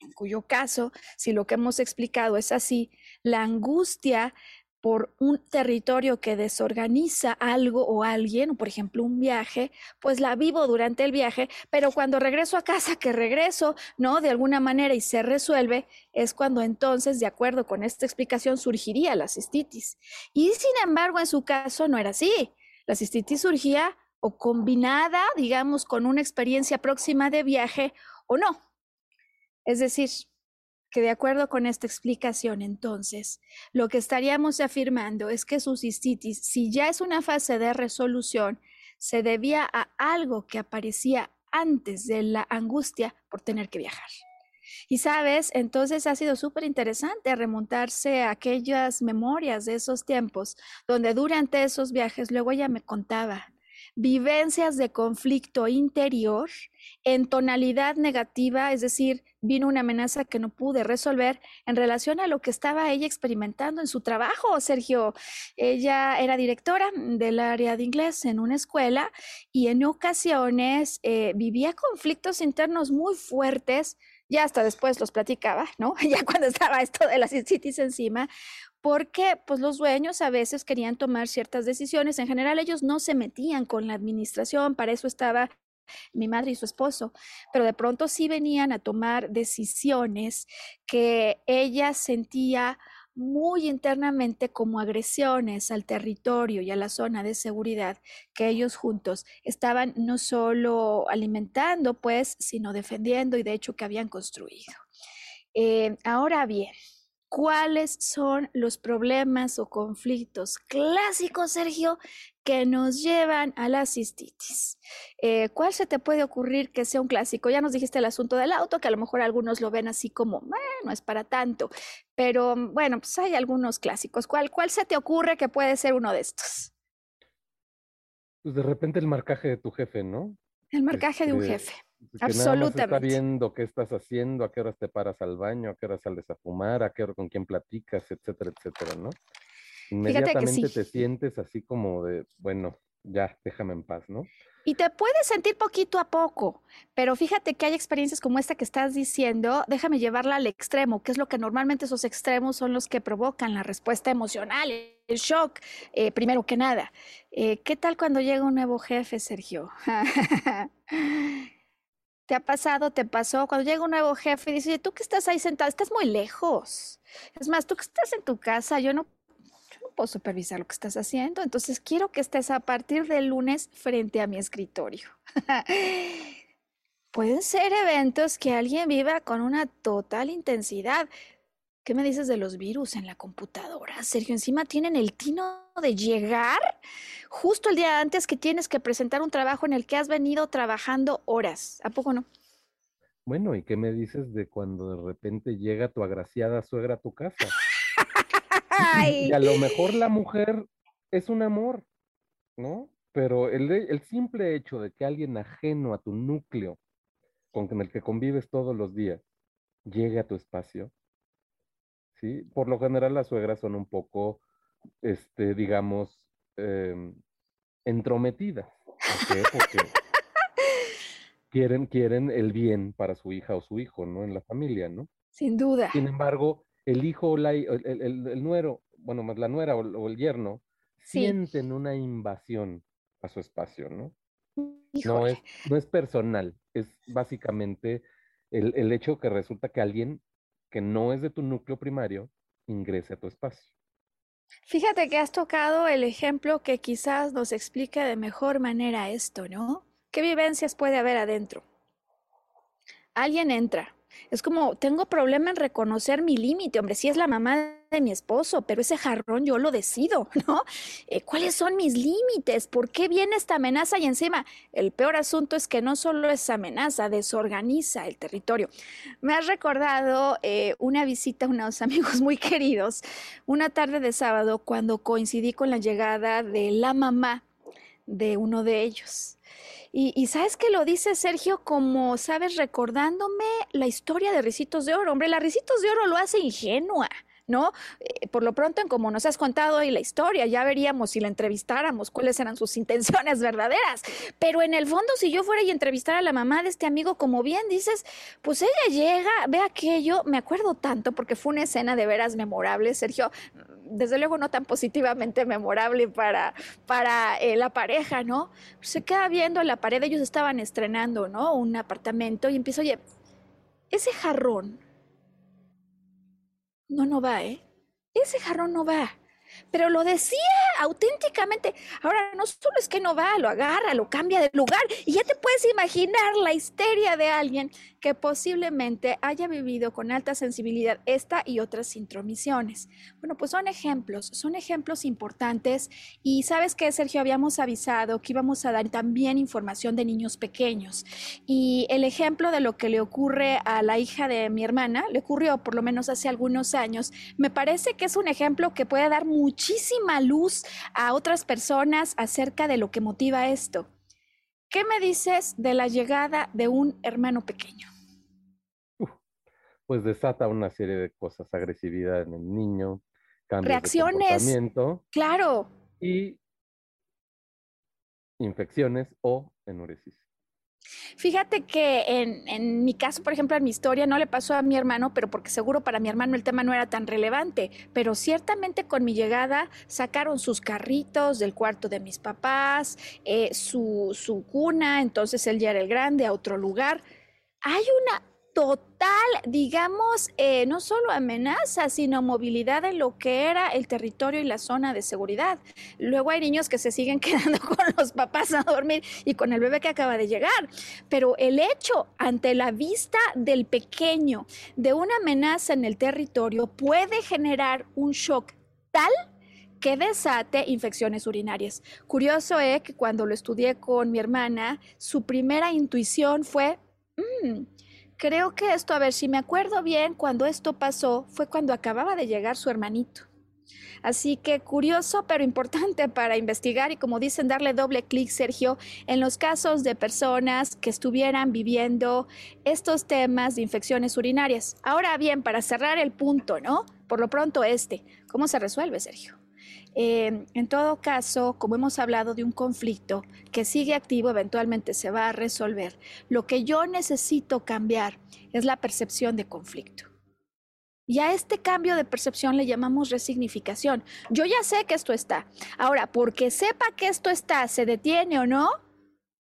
en cuyo caso, si lo que hemos explicado es así, la angustia por un territorio que desorganiza algo o alguien, por ejemplo un viaje, pues la vivo durante el viaje, pero cuando regreso a casa, que regreso, ¿no? De alguna manera y se resuelve, es cuando entonces, de acuerdo con esta explicación, surgiría la cistitis. Y sin embargo, en su caso no era así. La cistitis surgía o combinada, digamos, con una experiencia próxima de viaje o no. Es decir, que de acuerdo con esta explicación, entonces, lo que estaríamos afirmando es que su cistitis, si ya es una fase de resolución, se debía a algo que aparecía antes de la angustia por tener que viajar. Y sabes, entonces ha sido súper interesante remontarse a aquellas memorias de esos tiempos, donde durante esos viajes, luego ella me contaba vivencias de conflicto interior en tonalidad negativa, es decir, vino una amenaza que no pude resolver en relación a lo que estaba ella experimentando en su trabajo, Sergio. Ella era directora del área de inglés en una escuela y en ocasiones eh, vivía conflictos internos muy fuertes. Ya hasta después los platicaba, ¿no? Ya cuando estaba esto de las cities encima, porque pues los dueños a veces querían tomar ciertas decisiones. En general ellos no se metían con la administración, para eso estaba mi madre y su esposo, pero de pronto sí venían a tomar decisiones que ella sentía muy internamente como agresiones al territorio y a la zona de seguridad que ellos juntos estaban no solo alimentando, pues, sino defendiendo y de hecho que habían construido. Eh, ahora bien, cuáles son los problemas o conflictos clásicos, Sergio, que nos llevan a la cistitis. Eh, ¿Cuál se te puede ocurrir que sea un clásico? Ya nos dijiste el asunto del auto, que a lo mejor algunos lo ven así como, bueno, es para tanto, pero bueno, pues hay algunos clásicos. ¿Cuál, cuál se te ocurre que puede ser uno de estos? Pues de repente el marcaje de tu jefe, ¿no? El marcaje de un este, Absolutamente. está viendo qué estás haciendo, a qué horas te paras al baño, a qué horas sales a fumar, a qué hora con quién platicas, etcétera, etcétera, ¿no? Inmediatamente te sientes así como de, bueno, ya, déjame en paz, ¿no? Y te puedes sentir poquito a poco, pero fíjate que hay experiencias como esta que estás diciendo, déjame llevarla al extremo, que es lo que normalmente esos extremos son los que provocan la respuesta emocional, el shock, eh, primero que nada. Eh, ¿Qué tal cuando llega un nuevo jefe, Sergio? ¿Te ha pasado? ¿Te pasó? Cuando llega un nuevo jefe y dice, tú que estás ahí sentado, estás muy lejos. Es más, tú que estás en tu casa, yo no, yo no puedo supervisar lo que estás haciendo. Entonces quiero que estés a partir del lunes frente a mi escritorio. Pueden ser eventos que alguien viva con una total intensidad. ¿Qué me dices de los virus en la computadora? Sergio, encima tienen el tino de llegar justo el día antes que tienes que presentar un trabajo en el que has venido trabajando horas. ¿A poco no? Bueno, ¿y qué me dices de cuando de repente llega tu agraciada suegra a tu casa? Y a lo mejor la mujer es un amor, ¿no? Pero el, el simple hecho de que alguien ajeno a tu núcleo, con el que convives todos los días, llegue a tu espacio, ¿sí? Por lo general las suegras son un poco, este, digamos, eh, entrometidas. Porque quieren, quieren el bien para su hija o su hijo, ¿no? En la familia, ¿no? Sin duda. Sin embargo, el hijo o la, el, el, nuero, bueno, más la nuera o, el yerno, sienten una invasión a su espacio, ¿no? No es, no es personal, es básicamente el, el hecho que resulta que alguien que no es de tu núcleo primario ingrese a tu espacio. Fíjate que has tocado el ejemplo que quizás nos explique de mejor manera esto, ¿no? ¿Qué vivencias puede haber adentro? Alguien entra, es como, tengo problema en reconocer mi límite, hombre, si es la mamá de mi esposo, pero ese jarrón yo lo decido, ¿no? Eh, ¿Cuáles son mis límites? ¿Por qué viene esta amenaza? Y encima, el peor asunto es que no solo es amenaza, desorganiza el territorio. Me has recordado eh, una visita a unos amigos muy queridos, una tarde de sábado, cuando coincidí con la llegada de la mamá de uno de ellos. Y, sabes que lo dice Sergio como, sabes, recordándome la historia de Ricitos de Oro. Hombre, la Ricitos de Oro lo hace ingenua. ¿no? Eh, por lo pronto, en como nos has contado hoy la historia, ya veríamos si la entrevistáramos cuáles eran sus intenciones verdaderas. Pero en el fondo, si yo fuera y entrevistara a la mamá de este amigo, como bien dices, pues ella llega, ve aquello, me acuerdo tanto porque fue una escena de veras memorable, Sergio, desde luego no tan positivamente memorable para, para eh, la pareja, ¿no? Se queda viendo la pared, ellos estaban estrenando, ¿no? Un apartamento y empieza, oye, ese jarrón, no, no va, ¿eh? Ese jarrón no va. Pero lo decía auténticamente. Ahora, no solo es que no va, lo agarra, lo cambia de lugar. Y ya te puedes imaginar la histeria de alguien que posiblemente haya vivido con alta sensibilidad esta y otras intromisiones. Bueno, pues son ejemplos, son ejemplos importantes. Y sabes que, Sergio, habíamos avisado que íbamos a dar también información de niños pequeños. Y el ejemplo de lo que le ocurre a la hija de mi hermana, le ocurrió por lo menos hace algunos años, me parece que es un ejemplo que puede dar muchísima luz a otras personas acerca de lo que motiva esto. ¿Qué me dices de la llegada de un hermano pequeño? pues desata una serie de cosas, agresividad en el niño, cambios reacciones, de comportamiento claro, y infecciones o enuresis. Fíjate que en, en, mi caso, por ejemplo, en mi historia no le pasó a mi hermano, pero porque seguro para mi hermano el tema no era tan relevante, pero ciertamente con mi llegada sacaron sus carritos del cuarto de mis papás, eh, su, su cuna, entonces él ya era el grande, a otro lugar. Hay una total, digamos, eh, no solo amenaza, sino movilidad en lo que era el territorio y la zona de seguridad. Luego hay niños que se siguen quedando con los papás a dormir y con el bebé que acaba de llegar. Pero el hecho ante la vista del pequeño de una amenaza en el territorio puede generar un shock tal que desate infecciones urinarias. Curioso es que cuando lo estudié con mi hermana, su primera intuición fue, mm, Creo que esto, a ver si me acuerdo bien, cuando esto pasó fue cuando acababa de llegar su hermanito. Así que curioso, pero importante para investigar y como dicen, darle doble clic, Sergio, en los casos de personas que estuvieran viviendo estos temas de infecciones urinarias. Ahora bien, para cerrar el punto, ¿no? Por lo pronto este, ¿cómo se resuelve, Sergio? Eh, en todo caso, como hemos hablado de un conflicto que sigue activo, eventualmente se va a resolver. Lo que yo necesito cambiar es la percepción de conflicto. Y a este cambio de percepción le llamamos resignificación. Yo ya sé que esto está. Ahora, porque sepa que esto está, ¿se detiene o no?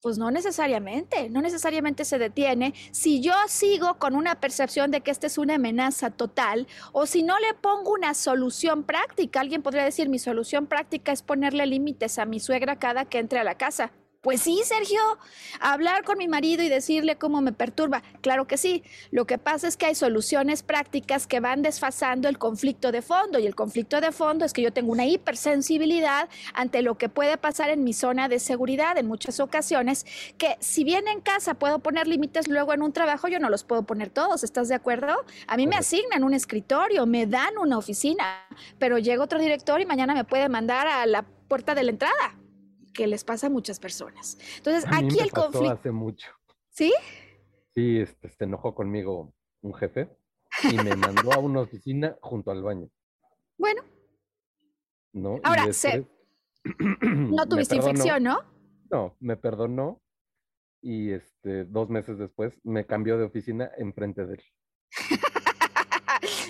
Pues no necesariamente, no necesariamente se detiene si yo sigo con una percepción de que esta es una amenaza total o si no le pongo una solución práctica. Alguien podría decir, mi solución práctica es ponerle límites a mi suegra cada que entre a la casa. Pues sí, Sergio, hablar con mi marido y decirle cómo me perturba. Claro que sí. Lo que pasa es que hay soluciones prácticas que van desfasando el conflicto de fondo y el conflicto de fondo es que yo tengo una hipersensibilidad ante lo que puede pasar en mi zona de seguridad en muchas ocasiones, que si bien en casa puedo poner límites, luego en un trabajo yo no los puedo poner todos, ¿estás de acuerdo? A mí me asignan un escritorio, me dan una oficina, pero llega otro director y mañana me puede mandar a la puerta de la entrada que les pasa a muchas personas. Entonces, aquí el conflicto. hace mucho. ¿Sí? Sí, este, se enojó conmigo un jefe y me mandó a una oficina junto al baño. Bueno. ¿No? Ahora, no tuviste infección, ¿no? No, me perdonó y este, dos meses después me cambió de oficina enfrente de él.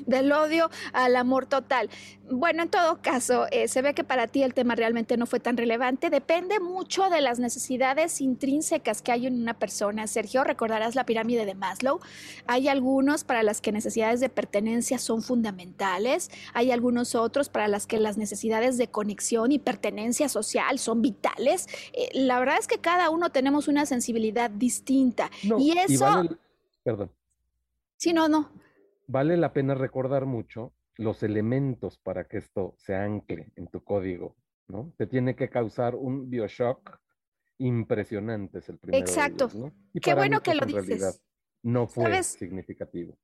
del odio al amor total. Bueno, en todo caso, eh, se ve que para ti el tema realmente no fue tan relevante. Depende mucho de las necesidades intrínsecas que hay en una persona. Sergio, recordarás la pirámide de Maslow. Hay algunos para las que necesidades de pertenencia son fundamentales. Hay algunos otros para las que las necesidades de conexión y pertenencia social son vitales. Eh, la verdad es que cada uno tenemos una sensibilidad distinta. y eso... Perdón. Sí, no, no vale la pena recordar mucho los elementos para que esto se ancle en tu código, ¿no? Te tiene que causar un bioshock impresionante, es el primero. Exacto. De ellos, ¿no? Qué bueno que lo dices. No fue significativo.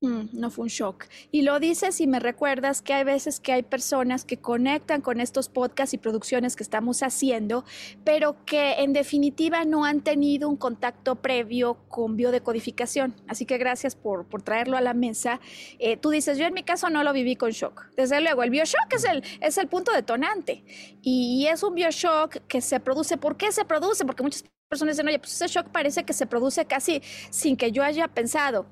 Mm, no fue un shock. Y lo dices y me recuerdas que hay veces que hay personas que conectan con estos podcasts y producciones que estamos haciendo, pero que en definitiva no han tenido un contacto previo con biodecodificación. Así que gracias por, por traerlo a la mesa. Eh, tú dices, yo en mi caso no lo viví con shock. Desde luego, el bioshock es el, es el punto detonante. Y, es un bioshock que se produce. ¿Por qué se produce? Porque muchas personas dicen, oye, pues ese shock parece que se produce casi sin que yo haya pensado.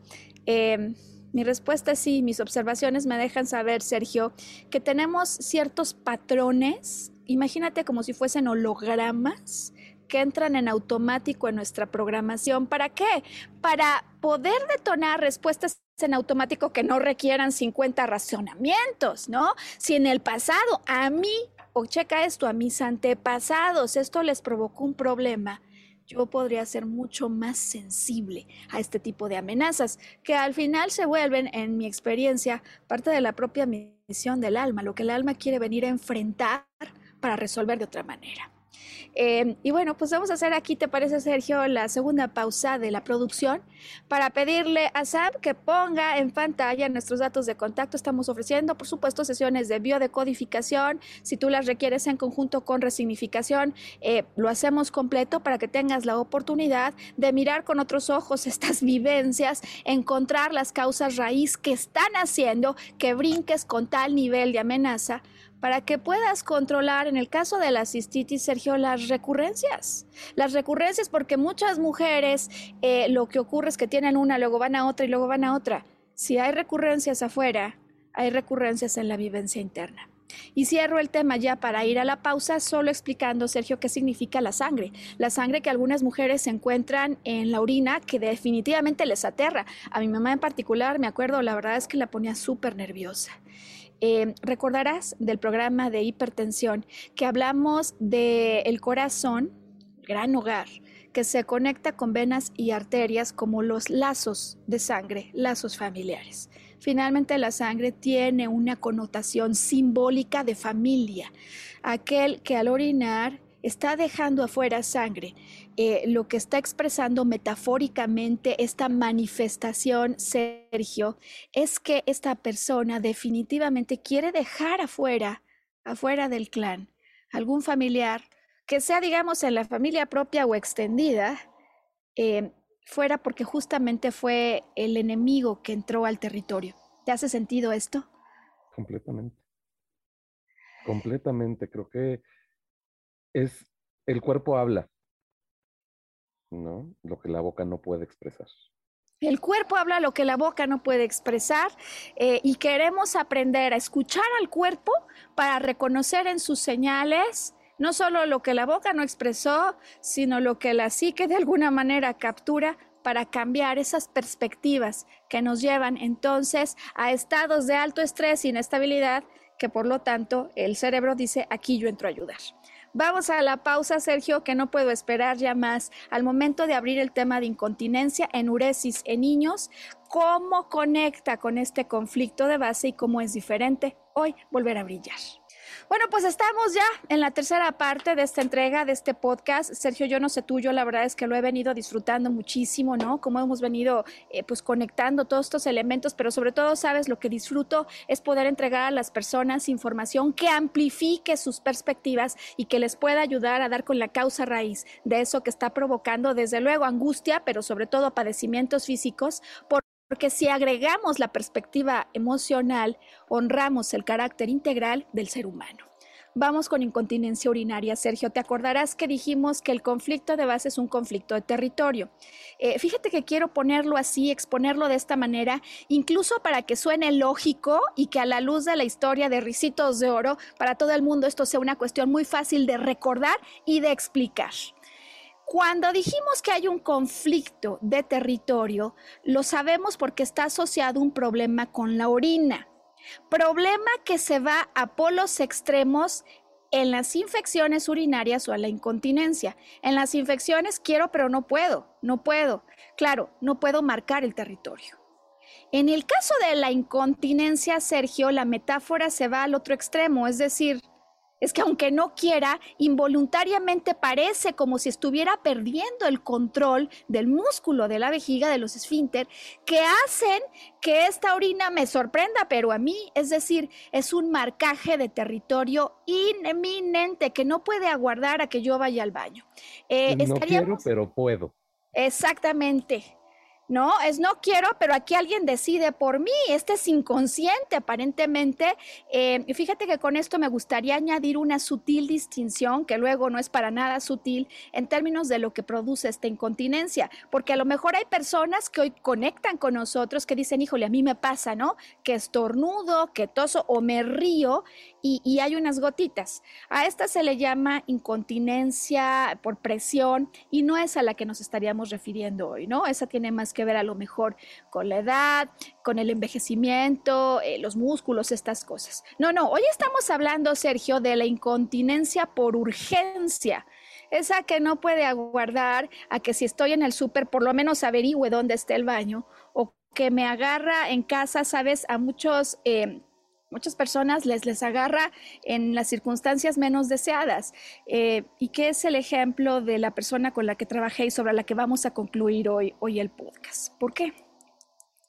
Eh, mi respuesta es sí, mis observaciones me dejan saber, Sergio, que tenemos ciertos patrones, imagínate como si fuesen hologramas que entran en automático en nuestra programación. ¿Para qué? Para poder detonar respuestas en automático que no requieran 50 razonamientos, ¿no? Si en el pasado a mí, o checa esto, a mis antepasados, esto les provocó un problema, yo podría ser mucho más sensible a este tipo de amenazas, que al final se vuelven, en mi experiencia, parte de la propia misión del alma, lo que el alma quiere venir a enfrentar para resolver de otra manera. Eh, y bueno, pues vamos a hacer aquí, ¿te parece, Sergio, la segunda pausa de la producción para pedirle a Sam que ponga en pantalla nuestros datos de contacto. Estamos ofreciendo, por supuesto, sesiones de biodecodificación. Si tú las requieres en conjunto con resignificación, eh, lo hacemos completo para que tengas la oportunidad de mirar con otros ojos estas vivencias, encontrar las causas raíz que están haciendo que brinques con tal nivel de amenaza para que puedas controlar, en el caso de la cistitis, Sergio, las recurrencias. Las recurrencias porque muchas mujeres eh, lo que ocurre es que tienen una, luego van a otra y luego van a otra. Si hay recurrencias afuera, hay recurrencias en la vivencia interna. Y cierro el tema ya para ir a la pausa, solo explicando, Sergio, qué significa la sangre. La sangre que algunas mujeres encuentran en la orina, que definitivamente les aterra. A mi mamá en particular, me acuerdo, la verdad es que la ponía súper nerviosa. Eh, recordarás del programa de hipertensión que hablamos del corazón, gran hogar, que se conecta con venas y arterias como los lazos de sangre, lazos familiares. Finalmente la sangre tiene una connotación simbólica de familia. Aquel que al orinar está dejando afuera sangre, eh, lo que está expresando metafóricamente esta manifestación, Sergio, es que esta persona definitivamente quiere dejar afuera, afuera del clan, algún familiar, que sea, digamos, en la familia propia o extendida, eh, fuera porque justamente fue el enemigo que entró al territorio. ¿Te hace sentido esto? Completamente. Completamente. Creo que es el cuerpo habla, ¿no? Lo que la boca no puede expresar. El cuerpo habla lo que la boca no puede expresar eh, y queremos aprender a escuchar al cuerpo para reconocer en sus señales no solo lo que la boca no expresó, sino lo que la psique de alguna manera captura para cambiar esas perspectivas que nos llevan entonces a estados de alto estrés e inestabilidad que por lo tanto el cerebro dice aquí yo entro a ayudar. Vamos a la pausa, Sergio, que no puedo esperar ya más. Al momento de abrir el tema de incontinencia, enuresis en niños, ¿cómo conecta con este conflicto de base y cómo es diferente hoy volver a brillar? Bueno, pues estamos ya en la tercera parte de esta entrega, de este podcast. Sergio, yo no sé tuyo, la verdad es que lo he venido disfrutando muchísimo, ¿no? Como hemos venido eh, pues conectando todos estos elementos, pero sobre todo, sabes, lo que disfruto es poder entregar a las personas información que amplifique sus perspectivas y que les pueda ayudar a dar con la causa raíz de eso que está provocando, desde luego, angustia, pero sobre todo padecimientos físicos. Por porque si agregamos la perspectiva emocional, honramos el carácter integral del ser humano. Vamos con incontinencia urinaria. Sergio, te acordarás que dijimos que el conflicto de base es un conflicto de territorio. Eh, fíjate que quiero ponerlo así, exponerlo de esta manera, incluso para que suene lógico y que a la luz de la historia de Ricitos de Oro, para todo el mundo esto sea una cuestión muy fácil de recordar y de explicar. Cuando dijimos que hay un conflicto de territorio, lo sabemos porque está asociado un problema con la orina. Problema que se va a polos extremos en las infecciones urinarias o a la incontinencia. En las infecciones quiero pero no puedo, no puedo. Claro, no puedo marcar el territorio. En el caso de la incontinencia, Sergio, la metáfora se va al otro extremo, es decir, es que aunque no quiera, involuntariamente parece como si estuviera perdiendo el control del músculo de la vejiga, de los esfínter, que hacen que esta orina me sorprenda, pero a mí, es decir, es un marcaje de territorio inminente que no puede aguardar a que yo vaya al baño. Eh, no quiero, pero puedo. Exactamente. ¿No? Es no quiero, pero aquí alguien decide por mí. Este es inconsciente, aparentemente. Eh, fíjate que con esto me gustaría añadir una sutil distinción, que luego no es para nada sutil, en términos de lo que produce esta incontinencia, porque a lo mejor hay personas que hoy conectan con nosotros que dicen, híjole, a mí me pasa, ¿no? Que estornudo, que toso o me río y, hay unas gotitas. A esta se le llama incontinencia por presión y no es a la que nos estaríamos refiriendo hoy, ¿no? Esa tiene más que ver a lo mejor con la edad, con el envejecimiento, eh, los músculos, estas cosas. No, no, hoy estamos hablando, Sergio, de la incontinencia por urgencia esa que no puede aguardar a que si estoy en el súper por lo menos averigüe dónde está el baño o que me agarra en casa, sabes, a muchos eh, Muchas personas les, les agarra en las circunstancias menos deseadas. Eh, ¿Y qué es el ejemplo de la persona con la que trabajé y sobre la que vamos a concluir hoy, hoy el podcast? ¿Por qué?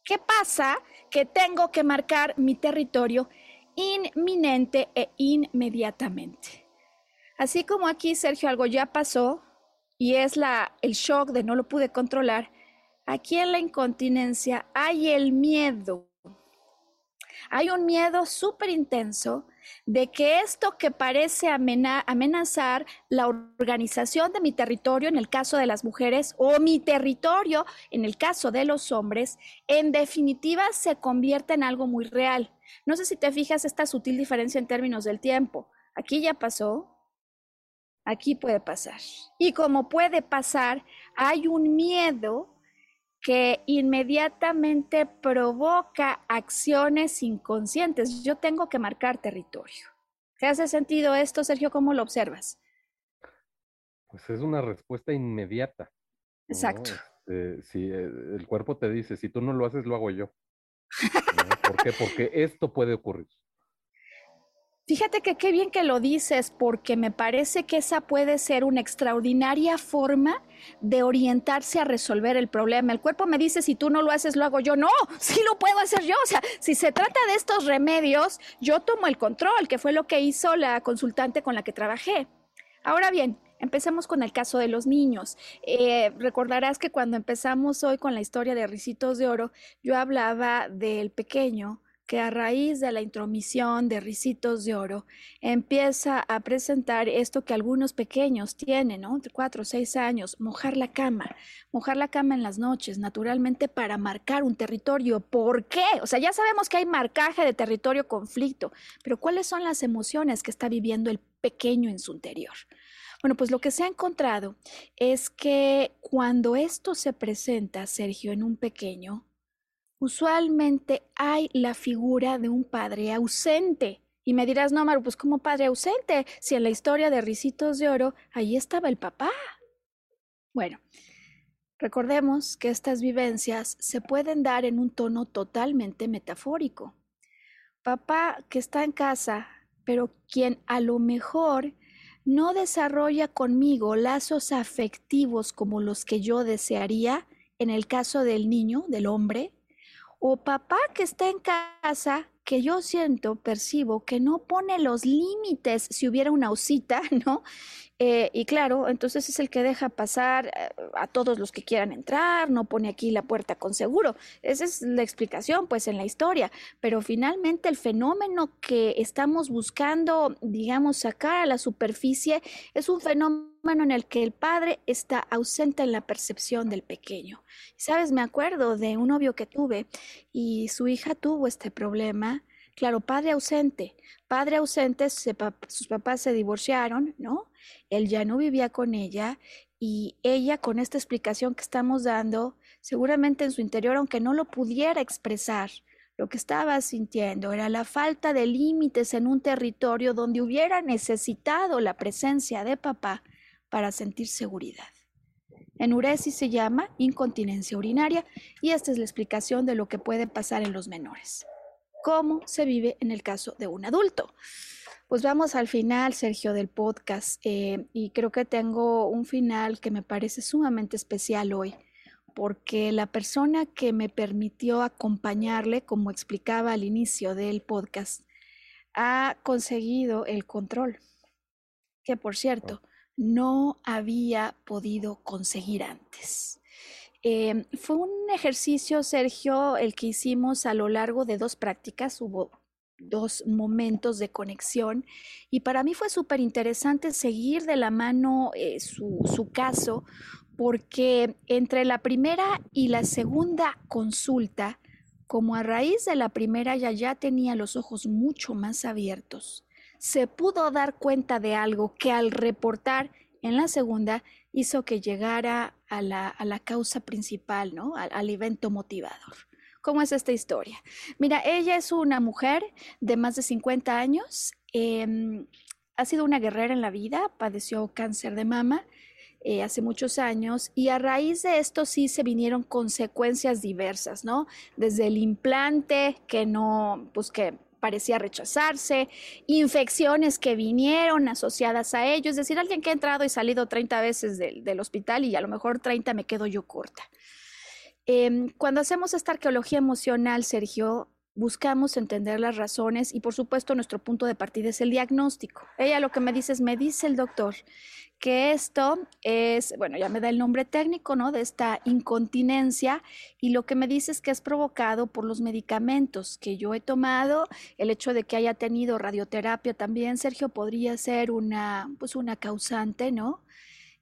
¿Qué pasa? Que tengo que marcar mi territorio inminente e inmediatamente. Así como aquí, Sergio, algo ya pasó y es la, el shock de no lo pude controlar, aquí en la incontinencia hay el miedo hay un miedo súper intenso de que esto que parece amenazar la organización de mi territorio en el caso de las mujeres o mi territorio en el caso de los hombres, en definitiva se convierta en algo muy real. No sé si te fijas esta sutil diferencia en términos del tiempo. Aquí ya pasó, aquí puede pasar. Y como puede pasar, hay un miedo que inmediatamente provoca acciones inconscientes. Yo tengo que marcar territorio. ¿Te hace sentido esto, Sergio? ¿Cómo lo observas? Pues es una respuesta inmediata. Exacto. Este, si eh, el cuerpo te dice, si tú no lo haces, lo hago yo. ¿Por qué? Porque esto puede ocurrir. Fíjate que qué bien que lo dices, porque me parece que esa puede ser una extraordinaria forma de orientarse a resolver el problema. El cuerpo me dice, si tú no lo haces, lo hago yo. No, sí lo puedo hacer yo. O sea, si se trata de estos remedios, yo tomo el control, que fue lo que hizo la consultante con la que trabajé. Ahora bien, Empecemos con el caso de los niños. Eh, recordarás que cuando empezamos hoy con la historia de Ricitos de Oro, yo hablaba del pequeño que a raíz de la intromisión de ricitos de oro empieza a presentar esto que algunos pequeños tienen, ¿no? De cuatro o seis años, mojar la cama, mojar la cama en las noches, naturalmente para marcar un territorio. ¿Por qué? O sea, ya sabemos que hay marcaje de territorio conflicto, pero ¿cuáles son las emociones que está viviendo el pequeño en su interior? Bueno, pues lo que se ha encontrado es que cuando esto se presenta, Sergio, en un pequeño, usualmente hay la figura de un padre ausente. Y me dirás, no, Maru, pues como padre ausente, si en la historia de Ricitos de Oro, ahí estaba el papá. Bueno, recordemos que estas vivencias se pueden dar en un tono totalmente metafórico. Papá que está en casa, pero quien a lo mejor no desarrolla conmigo lazos afectivos como los que yo desearía, en el caso del niño, del hombre, o papá que está en casa que yo siento, percibo que no pone los límites si hubiera una osita, ¿no? Eh, y claro, entonces es el que deja pasar eh, a todos los que quieran entrar, no pone aquí la puerta con seguro. Esa es la explicación, pues, en la historia. Pero finalmente el fenómeno que estamos buscando, digamos, sacar a la superficie es un fenómeno en el que el padre está ausente en la percepción del pequeño. Sabes, me acuerdo de un novio que tuve y su hija tuvo este problema. Claro, padre ausente. Padre ausente, sus papás se divorciaron, ¿no? Él ya no vivía con ella y ella con esta explicación que estamos dando, seguramente en su interior, aunque no lo pudiera expresar, lo que estaba sintiendo era la falta de límites en un territorio donde hubiera necesitado la presencia de papá para sentir seguridad. Enuresis se llama incontinencia urinaria y esta es la explicación de lo que puede pasar en los menores. ¿Cómo se vive en el caso de un adulto? Pues vamos al final, Sergio, del podcast eh, y creo que tengo un final que me parece sumamente especial hoy porque la persona que me permitió acompañarle, como explicaba al inicio del podcast, ha conseguido el control. Que por cierto, no había podido conseguir antes. Em, fue un ejercicio, Sergio, el que hicimos a lo largo de dos prácticas. Hubo dos momentos de conexión y para mí fue súper interesante seguir de la mano eh, su, su caso porque entre la primera y la segunda consulta, como a raíz de la primera ya ya tenía los ojos mucho más abiertos, se pudo dar cuenta de algo que al reportar en la segunda hizo que llegara a la, causa principal, ¿no? Al, evento motivador. ¿Cómo es esta historia? Mira, ella es una mujer de más de 50 años, em, ha sido una guerrera en la vida, padeció cáncer de mama eh, hace muchos años y a raíz de esto sí se vinieron consecuencias diversas, ¿no? Desde el implante que no, pues que parecía rechazarse, infecciones que vinieron asociadas a ello, es decir, alguien que ha entrado y salido 30 veces del, hospital y a lo mejor 30 me quedo yo corta. Em, cuando hacemos esta arqueología emocional, Sergio, buscamos entender las razones y por supuesto nuestro punto de partida es el diagnóstico. Ella lo que me dice es, me dice el doctor que esto es, bueno, ya me da el nombre técnico, ¿no? De esta incontinencia y lo que me dice es que es provocado por los medicamentos que yo he tomado, el hecho de que haya tenido radioterapia también, Sergio, podría ser una, pues una causante, ¿no?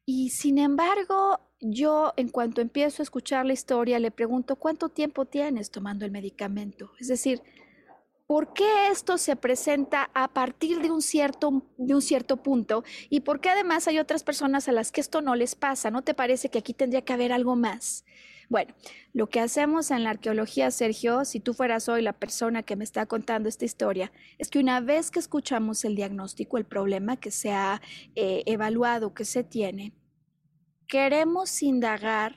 Y sin embargo, yo en cuanto empiezo a escuchar la historia, le pregunto, ¿cuánto tiempo tienes tomando el medicamento? Es decir, ¿por qué esto se presenta a partir de un cierto, de un cierto punto? ¿Y por qué además hay otras personas a las que esto no les pasa? ¿No te parece que aquí tendría que haber algo más? Bueno, lo que hacemos en la arqueología, Sergio, si tú fueras hoy la persona que me está contando esta historia, es que una vez que escuchamos el diagnóstico, el problema que se ha eh, evaluado, que se tiene, queremos indagar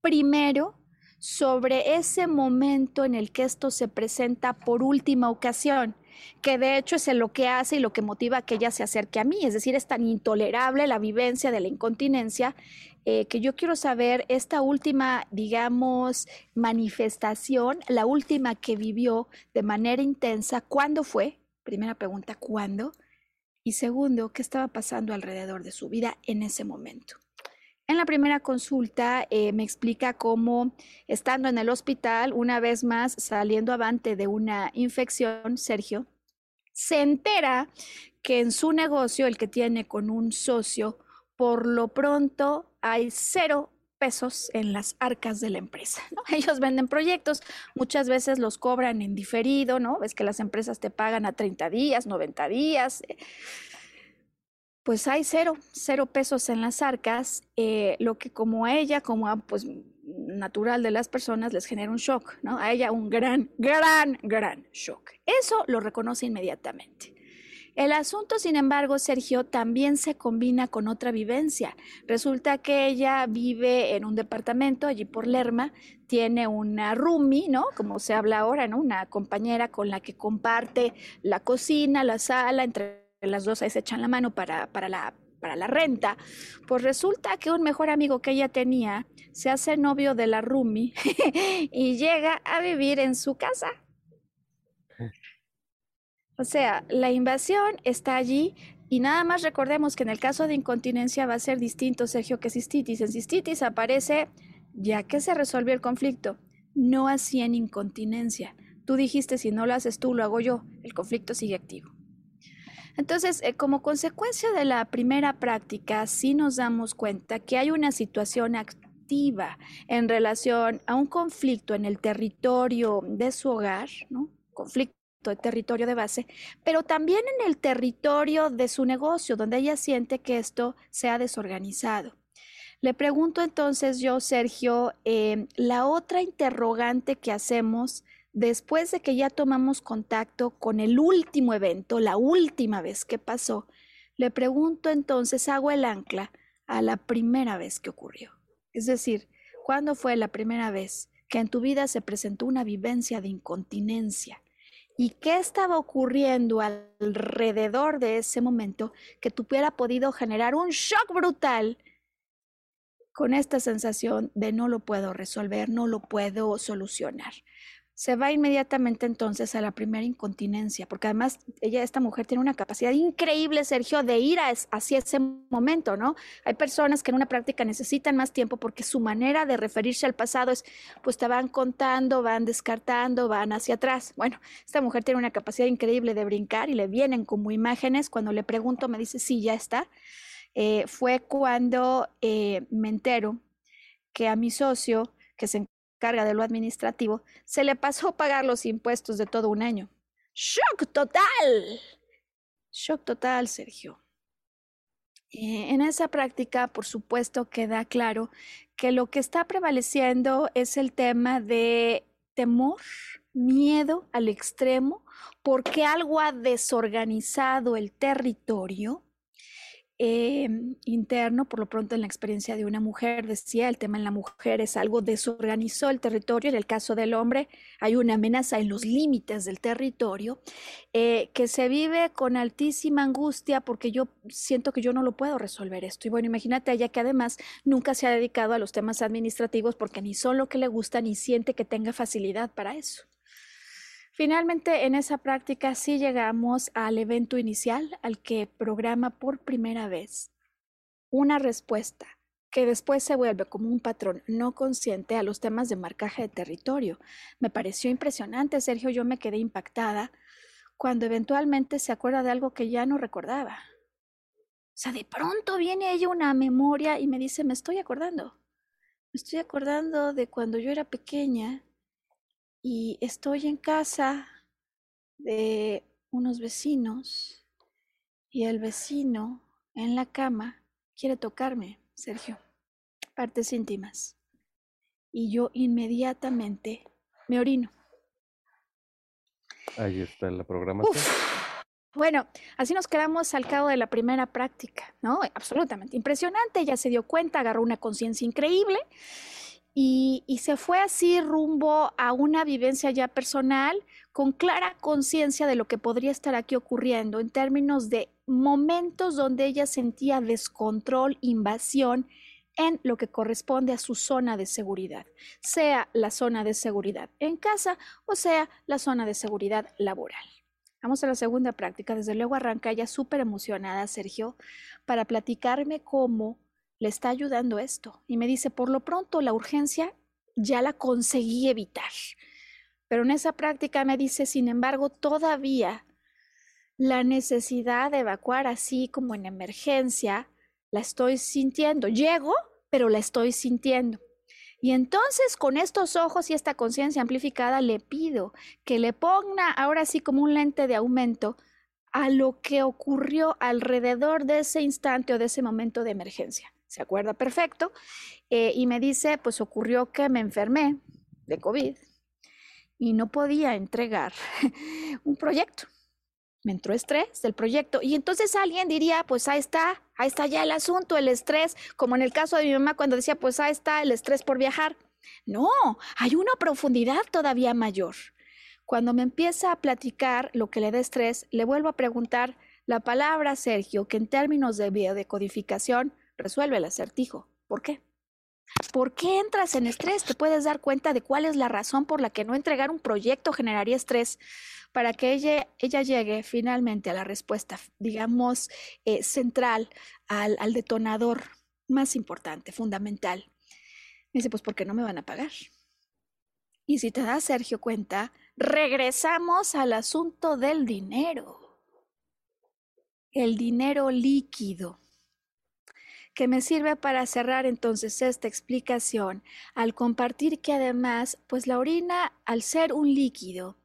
primero sobre ese momento en el que esto se presenta por última ocasión, que de hecho es lo que hace y lo que motiva que ella se acerque a mí. Es decir, es tan intolerable la vivencia de la incontinencia eh, que yo quiero saber esta última, digamos, manifestación, la última que vivió de manera intensa, ¿cuándo fue? Primera pregunta, ¿cuándo? Y segundo, ¿qué estaba pasando alrededor de su vida en ese momento? En la primera consulta eh, me explica cómo, estando en el hospital, una vez más saliendo avante de una infección, Sergio, se entera que en su negocio, el que tiene con un socio, por lo pronto hay cero pesos en las arcas de la empresa. Ellos venden proyectos, muchas veces los cobran en diferido, ¿no? Ves que las empresas te pagan a 30 días, 90 días. Pues hay cero, cero pesos en las arcas, eh, lo que como a ella, como a pues natural de las personas, les genera un shock, ¿no? A ella un gran, gran, gran shock. Eso lo reconoce inmediatamente. El asunto, sin embargo, Sergio, también se combina con otra vivencia. Resulta que ella vive en un departamento allí por Lerma, tiene una roomie, ¿no? Como se habla ahora, ¿no? Una compañera con la que comparte la cocina, la sala, entre las dos se echan la mano para, para, la, para la renta, pues resulta que un mejor amigo que ella tenía se hace novio de la Rumi y llega a vivir en su casa. O sea, la invasión está allí y nada más recordemos que en el caso de incontinencia va a ser distinto, Sergio, que cistitis. En cistitis aparece ya que se resolvió el conflicto, no así en incontinencia. Tú dijiste, si no lo haces tú, lo hago yo. El conflicto sigue activo. Entonces, eh, como consecuencia de la primera práctica, sí nos damos cuenta que hay una situación activa en relación a un conflicto en el territorio de su hogar, ¿no? Conflicto de territorio de base, pero también en el territorio de su negocio, donde ella siente que esto se ha desorganizado. Le pregunto entonces yo, Sergio, eh, la otra interrogante que hacemos después de que ya tomamos contacto con el último evento, la última vez que pasó, le pregunto entonces, hago el ancla a la primera vez que ocurrió. Es decir, ¿cuándo fue la primera vez que en tu vida se presentó una vivencia de incontinencia? ¿Y qué estaba ocurriendo alrededor de ese momento que tuviera podido generar un shock brutal con esta sensación de no lo puedo resolver, no lo puedo solucionar? Se va inmediatamente entonces a la primera incontinencia, porque además ella, esta mujer, tiene una capacidad increíble, Sergio, de ir hacia ese momento, ¿no? Hay personas que en una práctica necesitan más tiempo porque su manera de referirse al pasado es, pues te van contando, van descartando, van hacia atrás. Bueno, esta mujer tiene una capacidad increíble de brincar y le vienen como imágenes. Cuando le pregunto, me dice, sí, ya está. Eh, fue cuando eh, me entero que a mi socio, que se carga de lo administrativo, se le pasó pagar los impuestos de todo un año. ¡Shock total! Shock total, Sergio. en esa práctica, por supuesto, queda claro que lo que está prevaleciendo es el tema de temor, miedo al extremo, porque algo ha desorganizado el territorio Em, interno, por lo pronto en la experiencia de una mujer, decía, el tema en la mujer es algo desorganizó el territorio, en el caso del hombre hay una amenaza en los límites del territorio, eh, que se vive con altísima angustia porque yo siento que yo no lo puedo resolver esto. Y bueno, imagínate ella que además nunca se ha dedicado a los temas administrativos porque ni son lo que le gusta ni siente que tenga facilidad para eso. Finalmente, en esa práctica sí llegamos al evento inicial, al que programa por primera vez una respuesta que después se vuelve como un patrón no consciente a los temas de marcaje de territorio. Me pareció impresionante, Sergio, yo me quedé impactada cuando eventualmente se acuerda de algo que ya no recordaba. O sea, de pronto viene ella una memoria y me dice, me estoy acordando. Me estoy acordando de cuando yo era pequeña y estoy en casa de unos vecinos y el vecino en la cama quiere tocarme, Sergio, partes íntimas. Y yo inmediatamente me orino. Ahí está la programación. Bueno, así nos quedamos al cabo de la primera práctica, ¿no? Absolutamente impresionante. Ella se dio cuenta, agarró una conciencia increíble y, se fue así rumbo a una vivencia ya personal con clara conciencia de lo que podría estar aquí ocurriendo en términos de momentos donde ella sentía descontrol, invasión en lo que corresponde a su zona de seguridad, sea la zona de seguridad en casa o sea la zona de seguridad laboral. Vamos a la segunda práctica. Desde luego arranca ella súper emocionada, Sergio, para platicarme cómo le está ayudando esto. Y me dice, por lo pronto la urgencia ya la conseguí evitar. Pero en esa práctica me dice, sin embargo, todavía la necesidad de evacuar así como en emergencia, la estoy sintiendo. Llego, pero la estoy sintiendo. Y entonces con estos ojos y esta conciencia amplificada le pido que le ponga ahora sí como un lente de aumento a lo que ocurrió alrededor de ese instante o de ese momento de emergencia se acuerda perfecto, eh, y me dice, pues ocurrió que me enfermé de COVID y no podía entregar un proyecto. Me entró estrés del proyecto y entonces alguien diría, pues ahí está, ahí está ya el asunto, el estrés, como en el caso de mi mamá cuando decía, pues ahí está el estrés por viajar. No, hay una profundidad todavía mayor. Cuando me empieza a platicar lo que le da estrés, le vuelvo a preguntar la palabra Sergio, que en términos de biodecodificación resuelve el acertijo. ¿Por qué? ¿Por qué entras en estrés? Te puedes dar cuenta de cuál es la razón por la que no entregar un proyecto generaría estrés para que ella, ella llegue finalmente a la respuesta, digamos, eh, central, al, al detonador más importante, fundamental. Me dice, pues porque no me van a pagar. Y si te das, Sergio, cuenta, regresamos al asunto del dinero. El dinero líquido que me sirve para cerrar entonces esta explicación al compartir que además, pues la orina, al ser un líquido,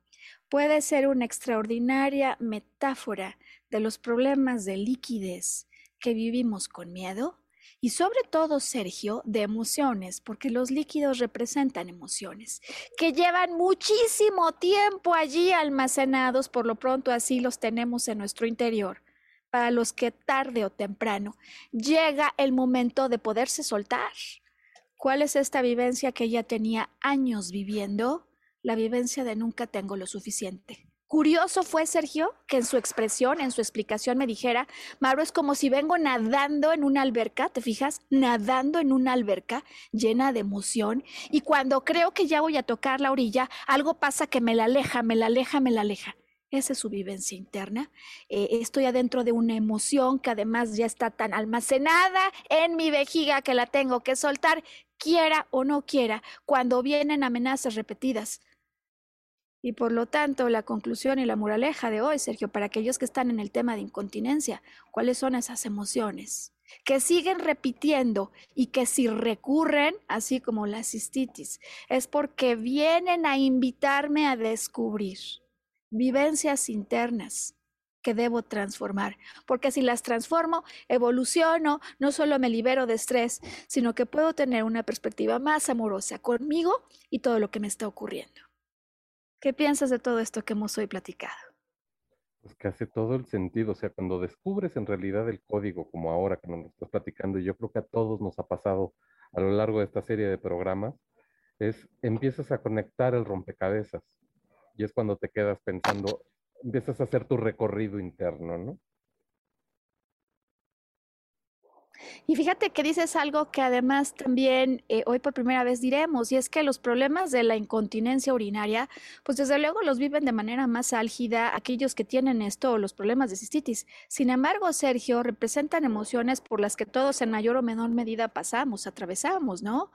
puede ser una extraordinaria metáfora de los problemas de liquidez que vivimos con miedo y sobre todo, Sergio, de emociones, porque los líquidos representan emociones que llevan muchísimo tiempo allí almacenados, por lo pronto así los tenemos en nuestro interior para los que tarde o temprano llega el momento de poderse soltar. ¿Cuál es esta vivencia que ella tenía años viviendo? La vivencia de nunca tengo lo suficiente. Curioso fue Sergio que en su expresión, en su explicación me dijera, Mauro, es como si vengo nadando en una alberca, ¿te fijas? Nadando en una alberca llena de emoción y cuando creo que ya voy a tocar la orilla, algo pasa que me la aleja, me la aleja, me la aleja. Esa es su vivencia interna. Eh, estoy adentro de una emoción que además ya está tan almacenada en mi vejiga que la tengo que soltar, quiera o no quiera, cuando vienen amenazas repetidas. Y por lo tanto, la conclusión y la moraleja de hoy, Sergio, para aquellos que están en el tema de incontinencia, ¿cuáles son esas emociones? que siguen repitiendo y que si recurren, así como la cistitis, es porque vienen a invitarme a descubrir vivencias internas que debo transformar, porque si las transformo, evoluciono, no solo me libero de estrés, sino que puedo tener una perspectiva más amorosa conmigo y todo lo que me está ocurriendo. ¿Qué piensas de todo esto que hemos hoy platicado? Pues que hace todo el sentido, o sea, cuando descubres en realidad el código, como ahora que nos estás platicando, y yo creo que a todos nos ha pasado a lo largo de esta serie de programas, es empiezas a conectar el rompecabezas y es cuando te quedas pensando, empiezas a hacer tu recorrido interno, ¿no? Y fíjate que dices algo que además también eh, hoy por primera vez diremos, y es que los problemas de la incontinencia urinaria, pues desde luego los viven de manera más álgida aquellos que tienen esto, los problemas de cistitis. Sin embargo, Sergio, representan emociones por las que todos en mayor o menor medida pasamos, atravesamos, ¿no?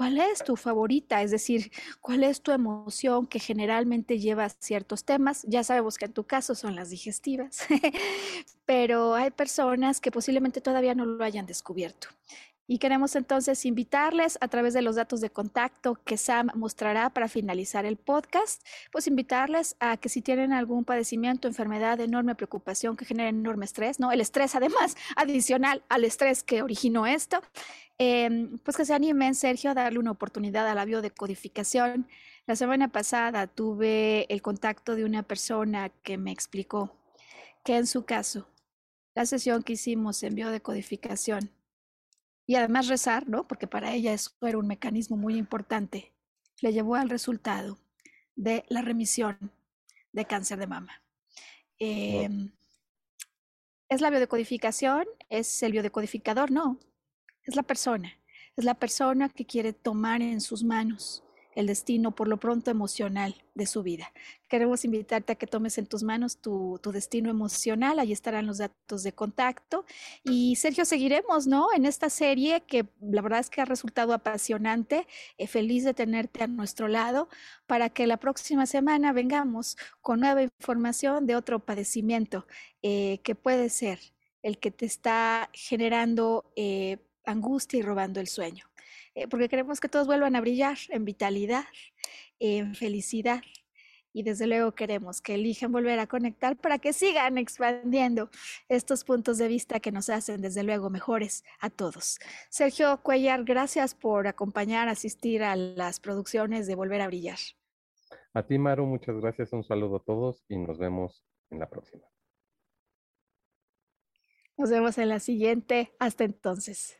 ¿Cuál es tu favorita? Es decir, ¿cuál es tu emoción que generalmente lleva ciertos temas? Ya sabemos que en tu caso son las digestivas, pero hay personas que posiblemente todavía no lo hayan descubierto. Y queremos entonces invitarles a través de los datos de contacto que Sam mostrará para finalizar el podcast, pues invitarles a que si tienen algún padecimiento, enfermedad, enorme preocupación que genera enorme estrés, ¿no? El estrés además adicional al estrés que originó esto, em, pues que se animen, Sergio, a darle una oportunidad a la biodecodificación. La semana pasada tuve el contacto de una persona que me explicó que en su caso, la sesión que hicimos en biodecodificación y además rezar, ¿no? Porque para ella eso era un mecanismo muy importante, le llevó al resultado de la remisión de cáncer de mama. Em, ¿Es la biodecodificación? ¿Es el biodecodificador? No, es la persona. Es la persona que quiere tomar en sus manos el destino, por lo pronto emocional de su vida. Queremos invitarte a que tomes en tus manos tu, destino emocional, ahí estarán los datos de contacto. Y Sergio, seguiremos, ¿no? En esta serie que la verdad es que ha resultado apasionante, eh, feliz de tenerte a nuestro lado, para que la próxima semana vengamos con nueva información de otro padecimiento eh, que puede ser el que te está generando eh, angustia y robando el sueño. Eh, porque queremos que todos vuelvan a brillar en vitalidad, en felicidad. Y desde luego queremos que elijan volver a conectar para que sigan expandiendo estos puntos de vista que nos hacen desde luego mejores a todos. Sergio Cuellar, gracias por acompañar, asistir a las producciones de Volver a Brillar. A ti, Maru, muchas gracias. Un saludo a todos y nos vemos en la próxima. Nos vemos en la siguiente. Hasta entonces.